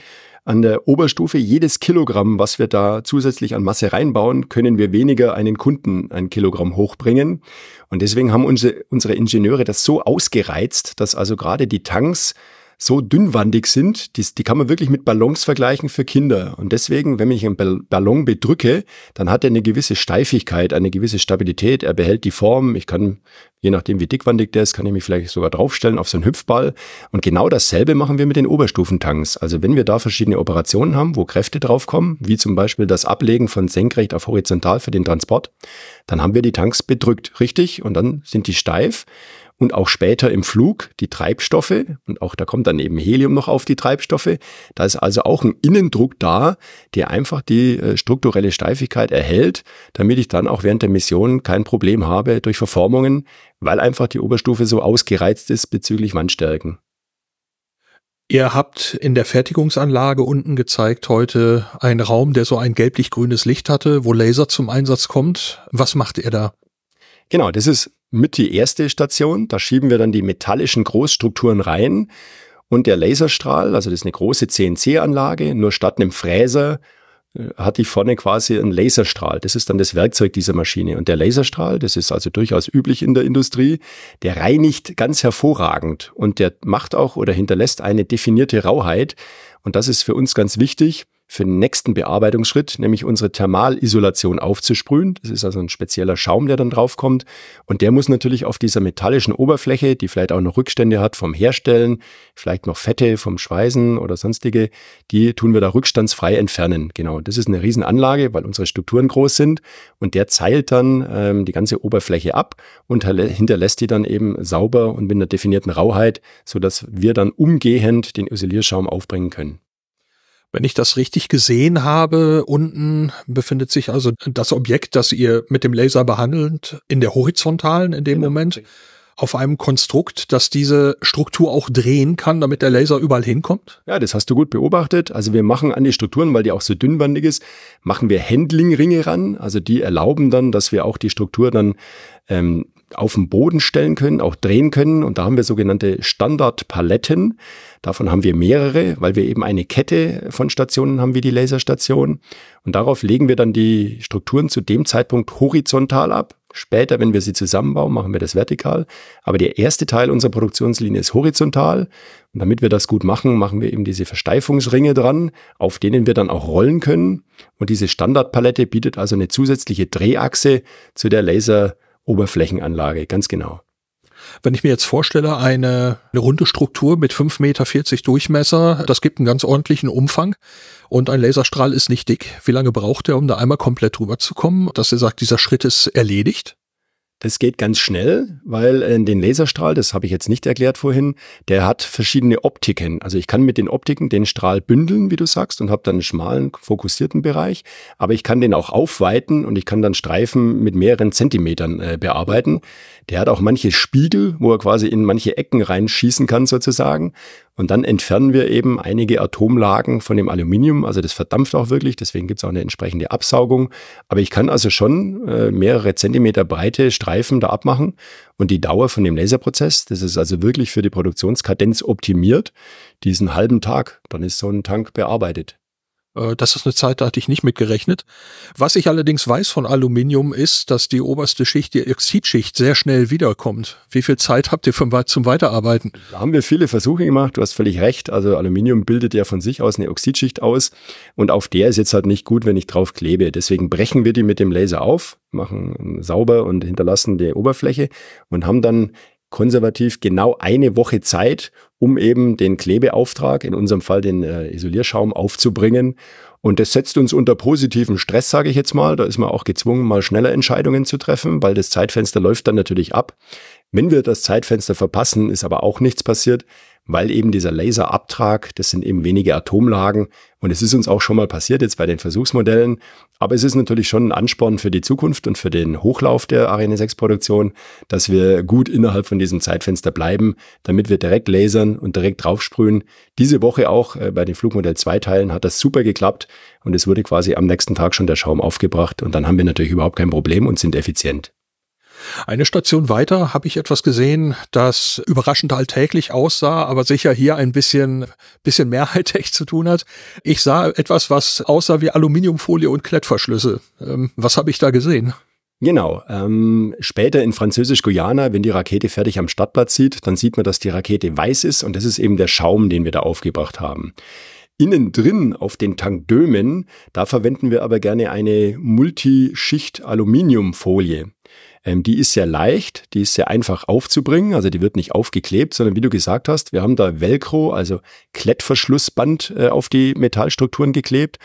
an der Oberstufe jedes Kilogramm, was wir da zusätzlich an Masse reinbauen, können wir weniger einen Kunden ein Kilogramm hochbringen. Und deswegen haben unsere, unsere Ingenieure das so ausgereizt, dass also gerade die Tanks so dünnwandig sind, die, die kann man wirklich mit Ballons vergleichen für Kinder. Und deswegen, wenn ich einen Ballon bedrücke, dann hat er eine gewisse Steifigkeit, eine gewisse Stabilität. Er behält die Form. Ich kann, je nachdem wie dickwandig der ist, kann ich mich vielleicht sogar draufstellen auf so einen Hüpfball. Und genau dasselbe machen wir mit den Oberstufentanks. Also wenn wir da verschiedene Operationen haben, wo Kräfte draufkommen, wie zum Beispiel das Ablegen von senkrecht auf horizontal für den Transport, dann haben wir die Tanks bedrückt, richtig? Und dann sind die steif und auch später im Flug die Treibstoffe und auch da kommt dann eben Helium noch auf die Treibstoffe. Da ist also auch ein Innendruck da, der einfach die äh, strukturelle Steifigkeit erhält, damit ich dann auch während der Mission kein Problem habe durch Verformungen, weil einfach die Oberstufe so ausgereizt ist bezüglich Wandstärken.
Ihr habt in der Fertigungsanlage unten gezeigt heute einen Raum, der so ein gelblich-grünes Licht hatte, wo Laser zum Einsatz kommt. Was macht ihr da?
Genau, das ist mit die erste Station. Da schieben wir dann die metallischen Großstrukturen rein. Und der Laserstrahl, also das ist eine große CNC-Anlage, nur statt einem Fräser äh, hat die vorne quasi einen Laserstrahl. Das ist dann das Werkzeug dieser Maschine. Und der Laserstrahl, das ist also durchaus üblich in der Industrie, der reinigt ganz hervorragend und der macht auch oder hinterlässt eine definierte Rauheit. Und das ist für uns ganz wichtig, für den nächsten Bearbeitungsschritt, nämlich unsere Thermalisolation aufzusprühen. Das ist also ein spezieller Schaum, der dann draufkommt. Und der muss natürlich auf dieser metallischen Oberfläche, die vielleicht auch noch Rückstände hat vom Herstellen, vielleicht noch Fette vom Schweißen oder sonstige, die tun wir da rückstandsfrei entfernen. Genau, das ist eine Riesenanlage, weil unsere Strukturen groß sind. Und der zeilt dann ähm, die ganze Oberfläche ab und hinterlässt die dann eben sauber und mit einer definierten Rauheit, sodass wir dann umgehend den Isolierschaum aufbringen können.
Wenn ich das richtig gesehen habe, unten befindet sich also das Objekt, das ihr mit dem Laser behandelt, in der horizontalen in dem genau. Moment auf einem Konstrukt, das diese Struktur auch drehen kann, damit der Laser überall hinkommt?
Ja, das hast du gut beobachtet. Also wir machen an die Strukturen, weil die auch so dünnbandig ist, machen wir Handling-Ringe ran. Also die erlauben dann, dass wir auch die Struktur dann ähm, auf den Boden stellen können, auch drehen können. Und da haben wir sogenannte Standardpaletten. Davon haben wir mehrere, weil wir eben eine Kette von Stationen haben wie die Laserstation. Und darauf legen wir dann die Strukturen zu dem Zeitpunkt horizontal ab. Später, wenn wir sie zusammenbauen, machen wir das vertikal. Aber der erste Teil unserer Produktionslinie ist horizontal. Und damit wir das gut machen, machen wir eben diese Versteifungsringe dran, auf denen wir dann auch rollen können. Und diese Standardpalette bietet also eine zusätzliche Drehachse zu der Laser Oberflächenanlage, ganz genau.
Wenn ich mir jetzt vorstelle, eine, eine runde Struktur mit 5,40 Meter Durchmesser, das gibt einen ganz ordentlichen Umfang und ein Laserstrahl ist nicht dick. Wie lange braucht er, um da einmal komplett drüber zu kommen, dass er sagt, dieser Schritt ist erledigt?
Das geht ganz schnell, weil äh, den Laserstrahl, das habe ich jetzt nicht erklärt vorhin, der hat verschiedene Optiken. Also ich kann mit den Optiken den Strahl bündeln, wie du sagst, und habe dann einen schmalen, fokussierten Bereich. Aber ich kann den auch aufweiten und ich kann dann Streifen mit mehreren Zentimetern äh, bearbeiten. Der hat auch manche Spiegel, wo er quasi in manche Ecken reinschießen kann sozusagen. Und dann entfernen wir eben einige Atomlagen von dem Aluminium. Also das verdampft auch wirklich, deswegen gibt es auch eine entsprechende Absaugung. Aber ich kann also schon äh, mehrere Zentimeter breite Streifen da abmachen. Und die Dauer von dem Laserprozess, das ist also wirklich für die Produktionskadenz optimiert, diesen halben Tag. Dann ist so ein Tank bearbeitet.
Äh, das ist eine Zeit, da hatte ich nicht mitgerechnet. Was ich allerdings weiß von Aluminium ist, dass die oberste Schicht, die Oxidschicht, sehr schnell wiederkommt. Wie viel Zeit habt ihr zum Weiterarbeiten?
Da haben wir viele Versuche gemacht. Du hast völlig recht. Also Aluminium bildet ja von sich aus eine Oxidschicht aus. Und auf der ist jetzt halt nicht gut, wenn ich drauf klebe. Deswegen brechen wir die mit dem Laser auf, machen sauber und hinterlassen die Oberfläche und haben dann konservativ genau eine Woche Zeit, um eben den Klebeauftrag, in unserem Fall den äh, Isolierschaum, aufzubringen. Und das setzt uns unter positiven Stress, sage ich jetzt mal. Da ist man auch gezwungen, mal schneller Entscheidungen zu treffen, weil das Zeitfenster läuft dann natürlich ab. Wenn wir das Zeitfenster verpassen, ist aber auch nichts passiert weil eben dieser Laserabtrag, das sind eben wenige Atomlagen und es ist uns auch schon mal passiert jetzt bei den Versuchsmodellen, aber es ist natürlich schon ein Ansporn für die Zukunft und für den Hochlauf der Ariane 6 Produktion, dass wir gut innerhalb von diesem Zeitfenster bleiben, damit wir direkt lasern und direkt draufsprühen. Diese Woche auch äh, bei den Flugmodell 2 Teilen hat das super geklappt und es wurde quasi am nächsten Tag schon der Schaum aufgebracht und dann haben wir natürlich überhaupt kein Problem und sind effizient.
Eine Station weiter habe ich etwas gesehen, das überraschend alltäglich aussah, aber sicher hier ein bisschen, bisschen mehr [laughs] Hightech zu tun hat. Ich sah etwas, was aussah wie Aluminiumfolie und Klettverschlüsse. Ähm, was habe ich da gesehen?
Genau. Ähm, später in Französisch-Guyana, wenn die Rakete fertig am Stadtplatz sieht, dann sieht man, dass die Rakete weiß ist und das ist eben der Schaum, den wir da aufgebracht haben. Innen drin auf den Tankdömen, da verwenden wir aber gerne eine Multischicht Aluminiumfolie. Ähm, die ist sehr leicht, die ist sehr einfach aufzubringen, also die wird nicht aufgeklebt, sondern wie du gesagt hast, wir haben da Velcro, also Klettverschlussband äh, auf die Metallstrukturen geklebt.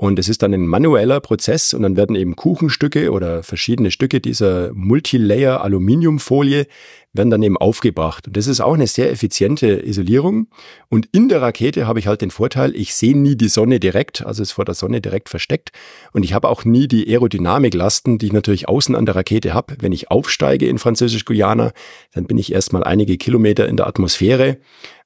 Und es ist dann ein manueller Prozess und dann werden eben Kuchenstücke oder verschiedene Stücke dieser Multilayer Aluminiumfolie werden dann eben aufgebracht. Und das ist auch eine sehr effiziente Isolierung. Und in der Rakete habe ich halt den Vorteil, ich sehe nie die Sonne direkt, also ist vor der Sonne direkt versteckt. Und ich habe auch nie die Aerodynamiklasten, die ich natürlich außen an der Rakete habe. Wenn ich aufsteige in Französisch-Guyana, dann bin ich erstmal einige Kilometer in der Atmosphäre.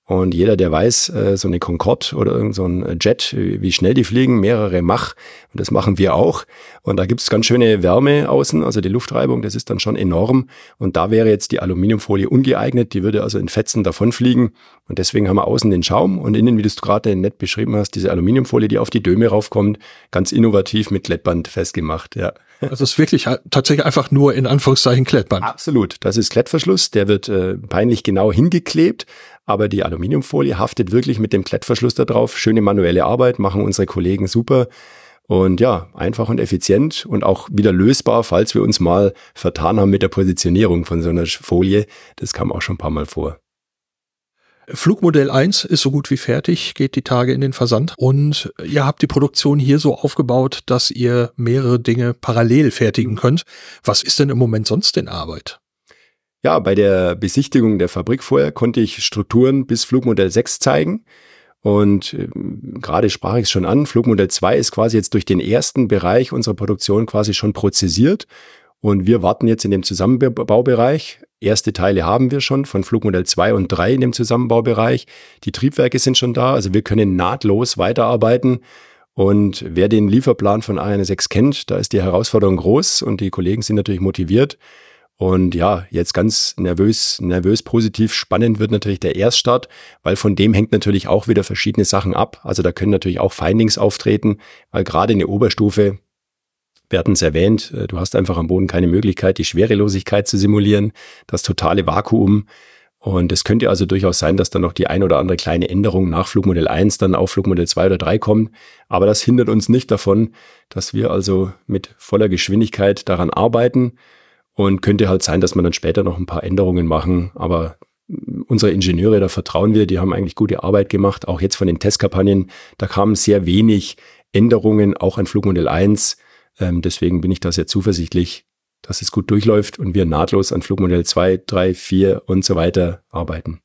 Und jeder, der weiß, äh, so eine Concorde oder irgend so ein Jet, wie schnell die fliegen, mehrere Mach. Und das machen wir auch. Und da gibt's ganz schöne Wärme außen, also die Luftreibung, das ist dann schon enorm. Und da wäre jetzt die Aluminiumfolie ungeeignet, die würde also in Fetzen davonfliegen. Und deswegen haben wir außen den Schaum und innen, wie du es gerade nett beschrieben hast, diese Aluminiumfolie, die auf die Döme raufkommt, ganz innovativ mit Klettband festgemacht, ja.
Also es ist wirklich tatsächlich einfach nur in Anführungszeichen Klettband.
Absolut. Das ist Klettverschluss. Der wird äh, peinlich genau hingeklebt, aber die Aluminiumfolie haftet wirklich mit dem Klettverschluss da drauf. Schöne manuelle Arbeit, machen unsere Kollegen super. Und ja, einfach und effizient und auch wieder lösbar, falls wir uns mal vertan haben mit der Positionierung von so einer Folie. Das kam auch schon ein paar Mal vor.
Flugmodell 1 ist so gut wie fertig, geht die Tage in den Versand und ihr habt die Produktion hier so aufgebaut, dass ihr mehrere Dinge parallel fertigen könnt. Was ist denn im Moment sonst in Arbeit?
Ja, bei der Besichtigung der Fabrik vorher konnte ich Strukturen bis Flugmodell 6 zeigen. Und äh, gerade sprach ich es schon an, Flugmodell 2 ist quasi jetzt durch den ersten Bereich unserer Produktion quasi schon prozessiert. Und wir warten jetzt in dem Zusammenbaubereich. Erste Teile haben wir schon von Flugmodell 2 und 3 in dem Zusammenbaubereich. Die Triebwerke sind schon da, also wir können nahtlos weiterarbeiten. Und wer den Lieferplan von AN6 kennt, da ist die Herausforderung groß und die Kollegen sind natürlich motiviert. Und ja, jetzt ganz nervös, nervös positiv spannend wird natürlich der Erststart, weil von dem hängt natürlich auch wieder verschiedene Sachen ab. Also da können natürlich auch Findings auftreten, weil gerade in der Oberstufe, wir hatten es erwähnt, äh, du hast einfach am Boden keine Möglichkeit, die Schwerelosigkeit zu simulieren, das totale Vakuum. Und es könnte also durchaus sein, dass dann noch die ein oder andere kleine Änderung nach Flugmodell 1 dann auf Flugmodell 2 oder 3 kommt. Aber das hindert uns nicht davon, dass wir also mit voller Geschwindigkeit daran arbeiten und könnte halt sein, dass wir dann später noch ein paar Änderungen machen. Aber unsere Ingenieure, da vertrauen wir, die haben eigentlich gute Arbeit gemacht. Auch jetzt von den Testkampagnen, da kamen sehr wenig Änderungen, auch an Flugmodell 1. Ähm, deswegen bin ich da sehr zuversichtlich, dass es gut durchläuft und wir nahtlos an Flugmodell 2, 3, 4 und so weiter arbeiten.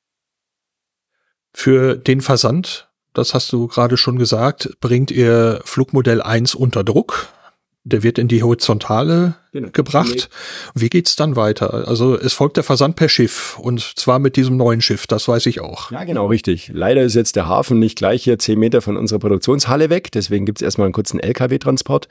Für den Versand, das hast du gerade schon gesagt, bringt ihr Flugmodell 1 unter Druck. Der wird in die Horizontale genau. gebracht. Wie geht's dann weiter? Also es folgt der Versand per Schiff und zwar mit diesem neuen Schiff, das weiß ich auch.
Ja, genau, richtig. Leider ist jetzt der Hafen nicht gleich hier zehn Meter von unserer Produktionshalle weg, deswegen gibt's erstmal einen kurzen LKW-Transport.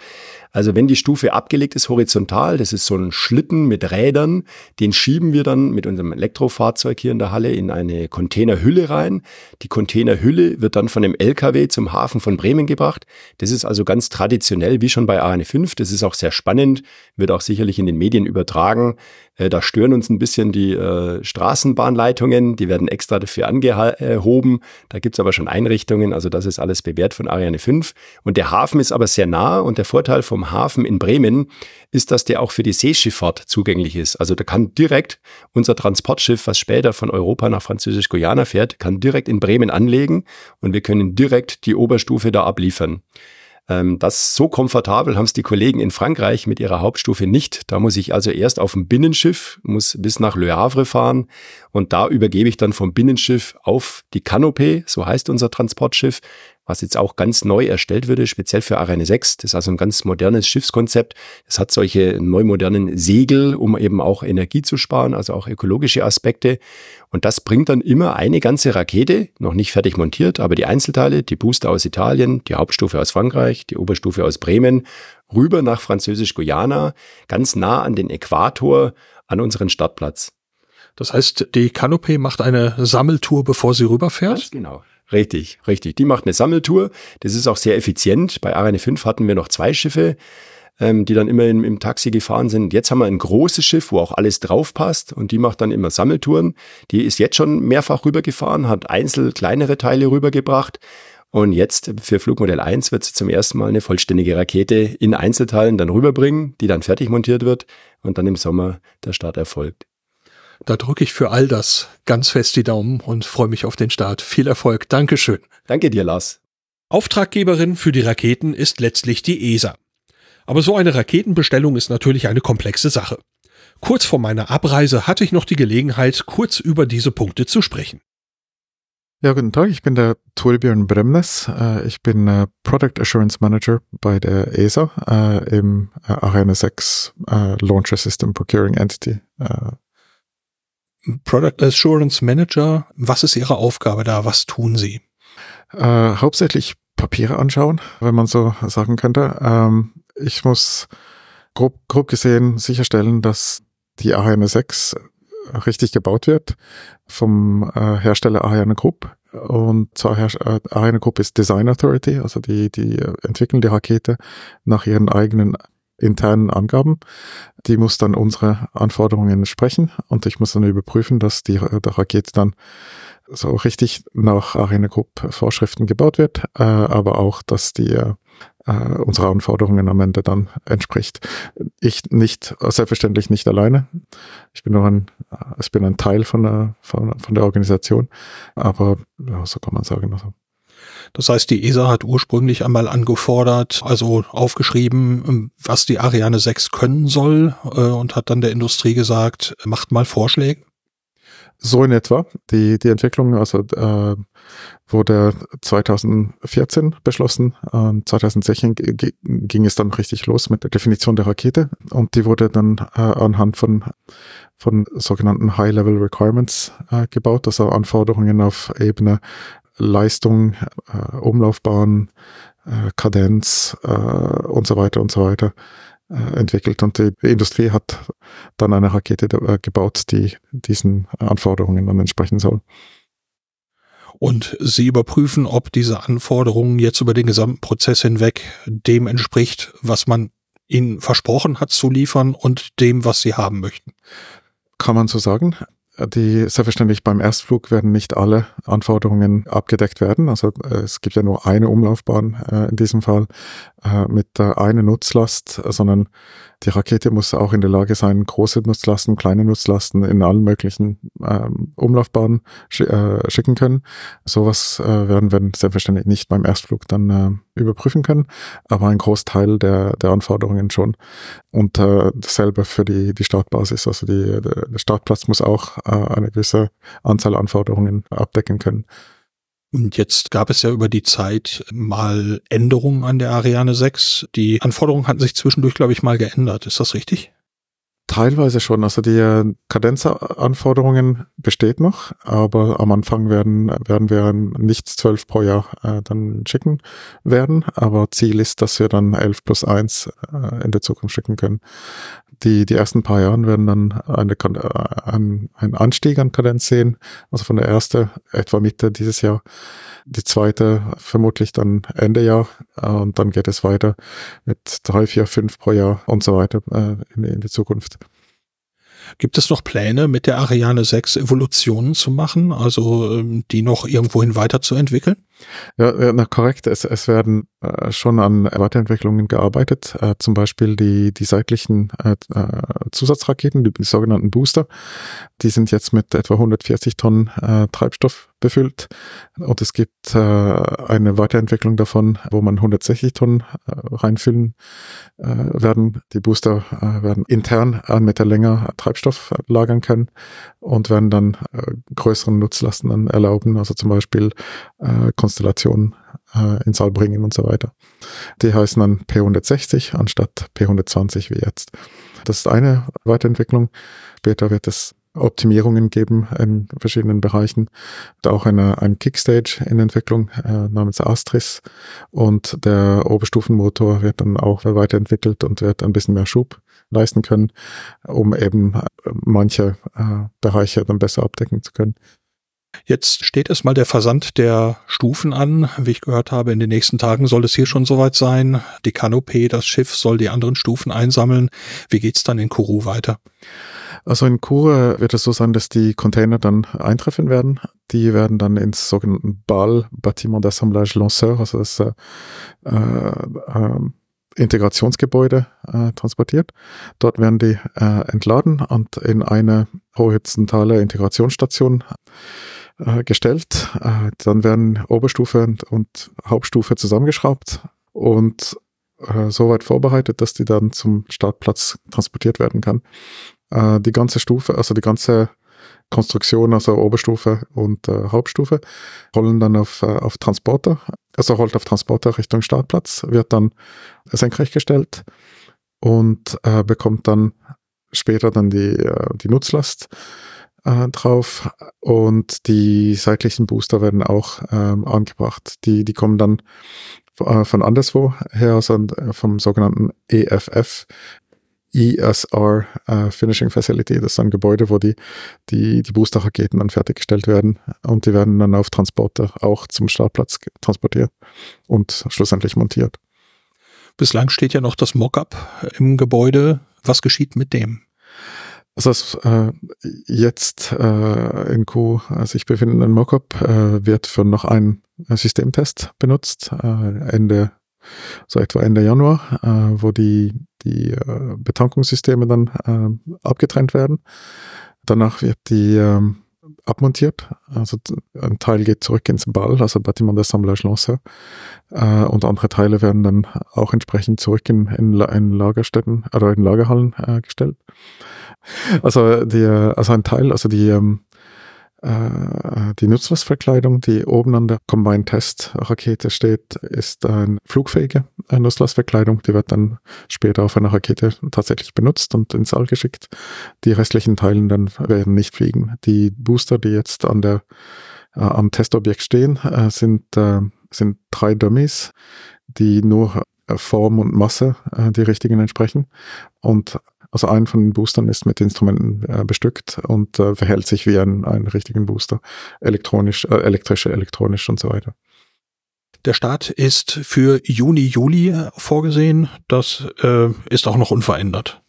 Also wenn die Stufe abgelegt ist horizontal, das ist so ein Schlitten mit Rädern, den schieben wir dann mit unserem Elektrofahrzeug hier in der Halle in eine Containerhülle rein. Die Containerhülle wird dann von dem LKW zum Hafen von Bremen gebracht. Das ist also ganz traditionell, wie schon bei AN5. Das ist auch sehr spannend, wird auch sicherlich in den Medien übertragen. Äh, da stören uns ein bisschen die äh, Straßenbahnleitungen, die werden extra dafür angehoben. Da gibt's aber schon Einrichtungen, also das ist alles bewährt von Ariane 5. Und der Hafen ist aber sehr nah und der Vorteil vom Hafen in Bremen ist, dass der auch für die Seeschifffahrt zugänglich ist. Also da kann direkt unser Transportschiff, was später von Europa nach Französisch-Guyana fährt, kann direkt in Bremen anlegen und wir können direkt die Oberstufe da abliefern. Ähm, das so komfortabel haben es die Kollegen in Frankreich mit ihrer Hauptstufe nicht. Da muss ich also erst auf dem Binnenschiff, muss bis nach Le Havre fahren und da übergebe ich dann vom Binnenschiff auf die Canopée, so heißt unser Transportschiff, was jetzt auch ganz neu erstellt würde, speziell für Arene 6. Das ist also ein ganz modernes Schiffskonzept. Es hat solche neu modernen Segel, um eben auch Energie zu sparen, also auch ökologische Aspekte. Und das bringt dann immer eine ganze Rakete, noch nicht fertig montiert, aber die Einzelteile, die Booster aus Italien, die Hauptstufe aus Frankreich, die Oberstufe aus Bremen, rüber nach Französisch-Guyana, ganz nah an den Äquator, an unseren Startplatz.
Das heißt, die Canopée macht eine Sammeltour, bevor sie rüberfährt? Ganz
genau. Richtig, richtig. Die macht eine Sammeltour. Das ist auch sehr effizient. Bei Arene 5 hatten wir noch zwei Schiffe, ähm, die dann immer im, im Taxi gefahren sind. Jetzt haben wir ein großes Schiff, wo auch alles drauf passt und die macht dann immer Sammeltouren. Die ist jetzt schon mehrfach rübergefahren, hat einzel kleinere Teile rübergebracht. Und jetzt für Flugmodell 1 wird sie zum ersten Mal eine vollständige Rakete in Einzelteilen dann rüberbringen, die dann fertig montiert wird und dann im Sommer der Start erfolgt.
Da drücke ich für all das ganz fest die Daumen und freue mich auf den Start. Viel Erfolg. Dankeschön.
Danke dir, Lars.
Auftraggeberin für die Raketen ist letztlich die ESA. Aber so eine Raketenbestellung ist natürlich eine komplexe Sache. Kurz vor meiner Abreise hatte ich noch die Gelegenheit, kurz über diese Punkte zu sprechen.
Ja, guten Tag, ich bin der Torbjörn Bremnes. Äh, ich bin äh, Product Assurance Manager bei der ESA äh, im Ariane 6 Launcher System Procuring Entity
Product Assurance Manager, was ist Ihre Aufgabe da? Was tun Sie?
Äh, hauptsächlich Papiere anschauen, wenn man so sagen könnte. Ähm, ich muss grob, grob gesehen sicherstellen, dass die Ariane 6 richtig gebaut wird vom äh, Hersteller Ariane Group. Und zwar äh, Ariane Group ist Design Authority, also die, die entwickeln die Rakete nach ihren eigenen internen Angaben. Die muss dann unsere Anforderungen entsprechen und ich muss dann überprüfen, dass die, der Rakete dann so richtig nach Arena Group Vorschriften gebaut wird, äh, aber auch, dass die äh, unsere Anforderungen am Ende dann entspricht. Ich nicht, selbstverständlich nicht alleine. Ich bin nur ein, ich bin ein Teil von der, von, von der Organisation, aber ja, so kann man sagen. Also.
Das heißt, die ESA hat ursprünglich einmal angefordert, also aufgeschrieben, ähm, was die Ariane 6 können soll äh, und hat dann der Industrie gesagt, macht mal Vorschläge.
So in etwa. Die, die Entwicklung also, äh, wurde 2014 beschlossen. Äh, 2016 ging es dann richtig los mit der Definition der Rakete und die wurde dann äh, anhand von, von sogenannten High-Level Requirements äh, gebaut, also Anforderungen auf Ebene Leistung, äh, Umlaufbahn, äh, Kadenz äh, und so weiter und so weiter äh, entwickelt. Und die Industrie hat dann eine Rakete äh, gebaut, die diesen Anforderungen dann entsprechen soll.
Und Sie überprüfen, ob diese Anforderungen jetzt über den gesamten Prozess hinweg dem entspricht, was man Ihnen versprochen hat zu liefern und dem, was Sie haben möchten.
Kann man so sagen die selbstverständlich beim Erstflug werden nicht alle Anforderungen abgedeckt werden. Also äh, es gibt ja nur eine Umlaufbahn äh, in diesem Fall äh, mit äh, einer Nutzlast, sondern die Rakete muss auch in der Lage sein, große Nutzlasten, kleine Nutzlasten in allen möglichen ähm, Umlaufbahnen sch äh, schicken können. Sowas äh, werden wir selbstverständlich nicht beim Erstflug dann äh, überprüfen können, aber ein Großteil der, der Anforderungen schon. Und äh, dasselbe für die, die Startbasis. Also die, der Startplatz muss auch äh, eine gewisse Anzahl Anforderungen abdecken können.
Und jetzt gab es ja über die Zeit mal Änderungen an der Ariane 6. Die Anforderungen hatten sich zwischendurch, glaube ich, mal geändert. Ist das richtig?
Teilweise schon. Also die äh, Kadenzanforderungen besteht noch, aber am Anfang werden, werden wir nicht zwölf pro Jahr äh, dann schicken werden. Aber Ziel ist, dass wir dann elf plus eins äh, in der Zukunft schicken können. Die, die ersten paar Jahren werden dann eine, äh, ein, ein Anstieg an Kadenz sehen. Also von der erste etwa Mitte dieses Jahr die zweite vermutlich dann Ende Jahr äh, und dann geht es weiter mit drei, vier, fünf pro Jahr und so weiter äh, in, in die Zukunft.
Gibt es noch Pläne, mit der Ariane 6 Evolutionen zu machen, also ähm, die noch irgendwohin weiterzuentwickeln?
Ja, ja na, korrekt. Es, es werden äh, schon an Weiterentwicklungen gearbeitet, äh, zum Beispiel die, die seitlichen äh, äh Zusatzraketen, die, die, sogenannten Booster. Die sind jetzt mit etwa 140 Tonnen äh, Treibstoff befüllt und es gibt äh, eine Weiterentwicklung davon, wo man 160 Tonnen reinfüllen werden. Die Booster werden intern einen Meter länger Treibstoff lagern können und werden dann größeren Nutzlasten dann erlauben, also zum Beispiel Konstellationen äh, ins All und so weiter. Die heißen dann P160 anstatt P120 wie jetzt. Das ist eine Weiterentwicklung. Später wird es Optimierungen geben in verschiedenen Bereichen. Da auch eine, ein Kickstage in Entwicklung äh, namens Astris und der Oberstufenmotor wird dann auch weiterentwickelt und wird ein bisschen mehr Schub leisten können, um eben äh, manche äh, Bereiche dann besser abdecken zu können.
Jetzt steht erstmal der Versand der Stufen an. Wie ich gehört habe, in den nächsten Tagen soll es hier schon soweit sein. Die Kanopé, das Schiff, soll die anderen Stufen einsammeln. Wie geht's dann in Kourou weiter?
Also in Kourou wird es so sein, dass die Container dann eintreffen werden. Die werden dann ins sogenannten BAL, Bâtiment d'Assemblage Lanceur, also das äh, äh, Integrationsgebäude äh, transportiert. Dort werden die äh, entladen und in eine horizontale Integrationsstation äh, gestellt. Äh, dann werden Oberstufe und, und Hauptstufe zusammengeschraubt und äh, so weit vorbereitet, dass die dann zum Startplatz transportiert werden kann. Äh, die ganze Stufe, also die ganze Konstruktion, also Oberstufe und äh, Hauptstufe, rollen dann auf, äh, auf Transporter, also rollt auf Transporter Richtung Startplatz, wird dann senkrecht gestellt und äh, bekommt dann später dann die, äh, die Nutzlast äh, drauf und die seitlichen Booster werden auch ähm, angebracht. Die, die kommen dann äh, von anderswo her, also äh, vom sogenannten EFF, ESR äh, Finishing Facility. Das ist ein Gebäude, wo die, die, die Booster-Raketen dann fertiggestellt werden und die werden dann auf Transporter auch zum Startplatz transportiert und schlussendlich montiert.
Bislang steht ja noch das Mockup im Gebäude. Was geschieht mit dem?
Also es, äh, jetzt äh, in Q sich befindenden Mockup äh, wird für noch einen Systemtest benutzt, äh, Ende, so etwa Ende Januar, äh, wo die, die äh, Betankungssysteme dann äh, abgetrennt werden. Danach wird die äh, abmontiert. Also ein Teil geht zurück ins Ball, also Bâtiment d'Assemblage Lanceur. Äh, und andere Teile werden dann auch entsprechend zurück in, in, in Lagerstätten oder in Lagerhallen äh, gestellt. Also die, also ein Teil, also die, ähm, Äh, die Nutzlastverkleidung, die oben an der Combined Test Rakete steht, ist eine flugfähige Nutzlastverkleidung. Die wird dann später auf einer Rakete tatsächlich benutzt und ins All geschickt. Die restlichen Teilen dann werden nicht fliegen. Die Booster, die jetzt an der äh, am Testobjekt stehen, äh, sind äh, sind drei Dummies, die nur äh, Form und Masse äh, die richtigen entsprechen und also ein von den Boostern ist mit Instrumenten äh, bestückt und äh, verhält sich wie ein, ein richtigen Booster. Elektronisch, äh, elektrisch, elektronisch und so weiter.
Der Start ist für Juni, Juli vorgesehen. Das äh, ist auch noch unverändert.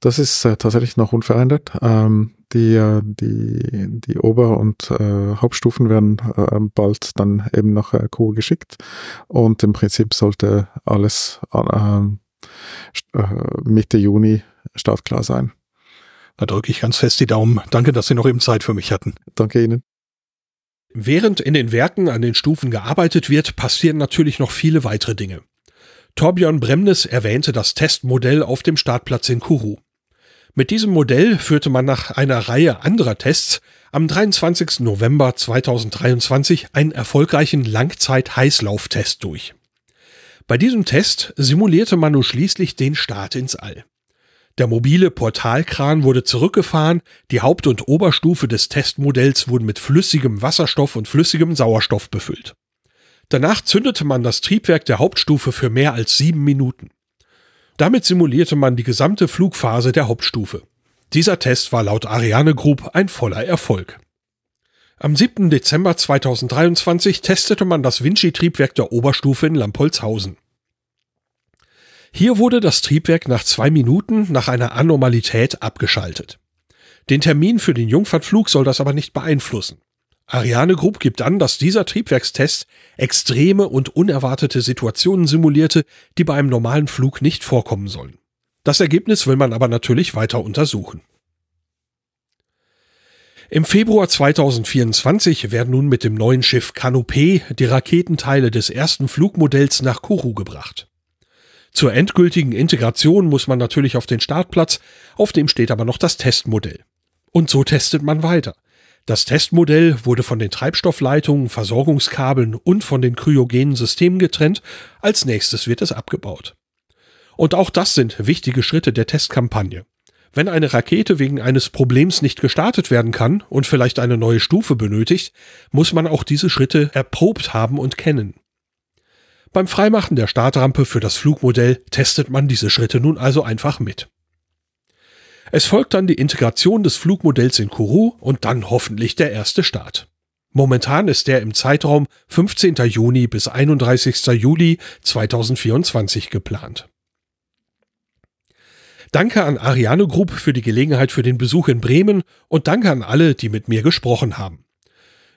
Das ist äh, tatsächlich noch unverändert. Ähm, die, äh, die, die Ober- und äh, Hauptstufen werden äh, bald dann eben nach äh, Kur geschickt. Und im Prinzip sollte alles äh, Mitte Juni startklar sein.
Da drücke ich ganz fest die Daumen. Danke, dass Sie noch eben Zeit für mich hatten.
Danke Ihnen.
Während in den Werken an den Stufen gearbeitet wird, passieren natürlich noch viele weitere Dinge. Torbjörn Bremnes erwähnte das Testmodell auf dem Startplatz in Kourou. Mit diesem Modell führte man nach einer Reihe anderer Tests am 23. November 2023 einen erfolgreichen Langzeit-Heißlauftest durch. Bei diesem Test simulierte man nun schließlich den Start ins All. Der mobile Portalkran wurde zurückgefahren, die Haupt- und Oberstufe des Testmodells wurden mit flüssigem Wasserstoff und flüssigem Sauerstoff befüllt. Danach zündete man das Triebwerk der Hauptstufe für mehr als sieben Minuten. Damit simulierte man die gesamte Flugphase der Hauptstufe. Dieser Test war laut Ariane Group ein voller Erfolg. Am 7. Dezember 2023 testete man das Vinci-Triebwerk der Oberstufe in Lampolzhausen. Hier wurde das Triebwerk nach zwei Minuten nach einer Anormalität abgeschaltet. Den Termin für den Jungfernflug soll das aber nicht beeinflussen. Ariane Group gibt an, dass dieser Triebwerkstest extreme und unerwartete Situationen simulierte, die bei einem normalen Flug nicht vorkommen sollen. Das Ergebnis will man aber natürlich weiter untersuchen. Im Februar 2024 werden nun mit dem neuen Schiff Canopé die Raketenteile des ersten Flugmodells nach Kourou gebracht. Zur endgültigen Integration muss man natürlich auf den Startplatz, auf dem steht aber noch das Testmodell. Und so testet man weiter. Das Testmodell wurde von den Treibstoffleitungen, Versorgungskabeln und von den kryogenen Systemen getrennt, als nächstes wird es abgebaut. Und auch das sind wichtige Schritte der Testkampagne. Wenn eine Rakete wegen eines Problems nicht gestartet werden kann und vielleicht eine neue Stufe benötigt, muss man auch diese Schritte erprobt haben und kennen. Beim Freimachen der Startrampe für das Flugmodell testet man diese Schritte nun also einfach mit. Es folgt dann die Integration des Flugmodells in Kourou und dann hoffentlich der erste Start. Momentan ist der im Zeitraum 15. Juni bis 31. Juli 2024 geplant. Danke an Ariane Group für die Gelegenheit für den Besuch in Bremen und danke an alle, die mit mir gesprochen haben.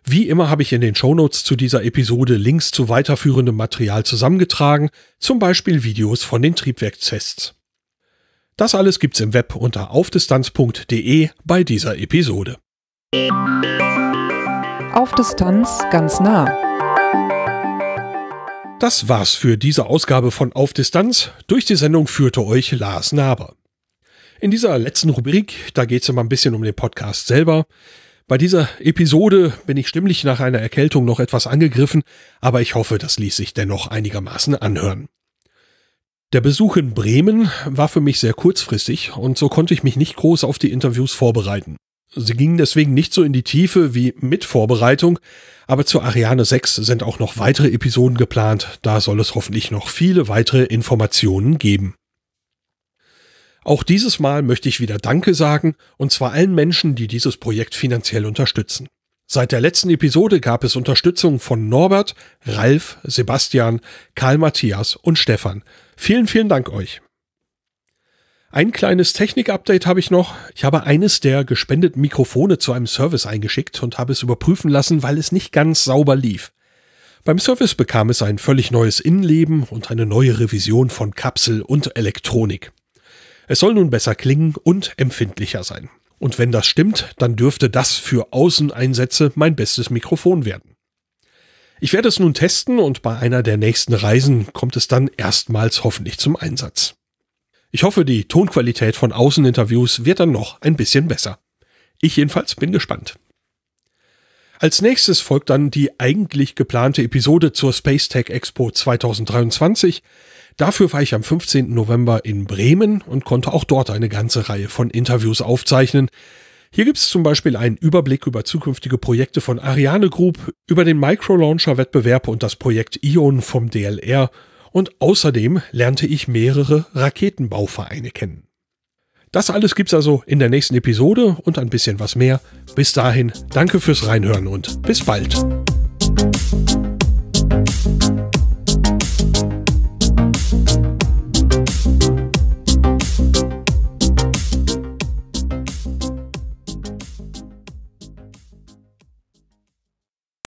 Wie immer habe ich in den Shownotes zu dieser Episode Links zu weiterführendem Material zusammengetragen, zum Beispiel Videos von den Triebwerkstests. Das alles gibt's im Web unter aufdistanz.de bei dieser Episode.
Auf Distanz ganz nah.
Das war's für diese Ausgabe von Auf Distanz. Durch die Sendung führte euch Lars Naber. In dieser letzten Rubrik, da geht's immer ein bisschen um den Podcast selber. Bei dieser Episode bin ich stimmlich nach einer Erkältung noch etwas angegriffen, aber ich hoffe, das ließ sich dennoch einigermaßen anhören. Der Besuch in Bremen war für mich sehr kurzfristig und so konnte ich mich nicht groß auf die Interviews vorbereiten. Sie gingen deswegen nicht so in die Tiefe wie mit Vorbereitung, aber zu Ariane 6 sind auch noch weitere Episoden geplant, da soll es hoffentlich noch viele weitere Informationen geben. Auch dieses Mal möchte ich wieder Danke sagen, und zwar allen Menschen, die dieses Projekt finanziell unterstützen. Seit der letzten Episode gab es Unterstützung von Norbert, Ralf, Sebastian, Karl Matthias und Stefan. Vielen, vielen Dank euch. Ein kleines Technik-Update habe ich noch. Ich habe eines der gespendeten Mikrofone zu einem Service eingeschickt und habe es überprüfen lassen, weil es nicht ganz sauber lief. Beim Service bekam es ein völlig neues Innenleben und eine neue Revision von Kapsel und Elektronik. Es soll nun besser klingen und empfindlicher sein. Und wenn das stimmt, dann dürfte das für Außeneinsätze mein bestes Mikrofon werden. Ich werde es nun testen und bei einer der nächsten Reisen kommt es dann erstmals hoffentlich zum Einsatz. Ich hoffe, die Tonqualität von Außeninterviews wird dann noch ein bisschen besser. Ich jedenfalls bin gespannt. Als nächstes folgt dann die eigentlich geplante Episode zur Space Tech Expo 2023. Dafür war ich am 15. November in Bremen und konnte auch dort eine ganze Reihe von Interviews aufzeichnen. Hier gibt es zum Beispiel einen Überblick über zukünftige Projekte von Ariane Group, über den Microlauncher-Wettbewerb und das Projekt Ion vom DLR und außerdem lernte ich mehrere Raketenbauvereine kennen. Das alles gibt's also in der nächsten Episode und ein bisschen was mehr. Bis dahin, danke fürs Reinhören und bis bald.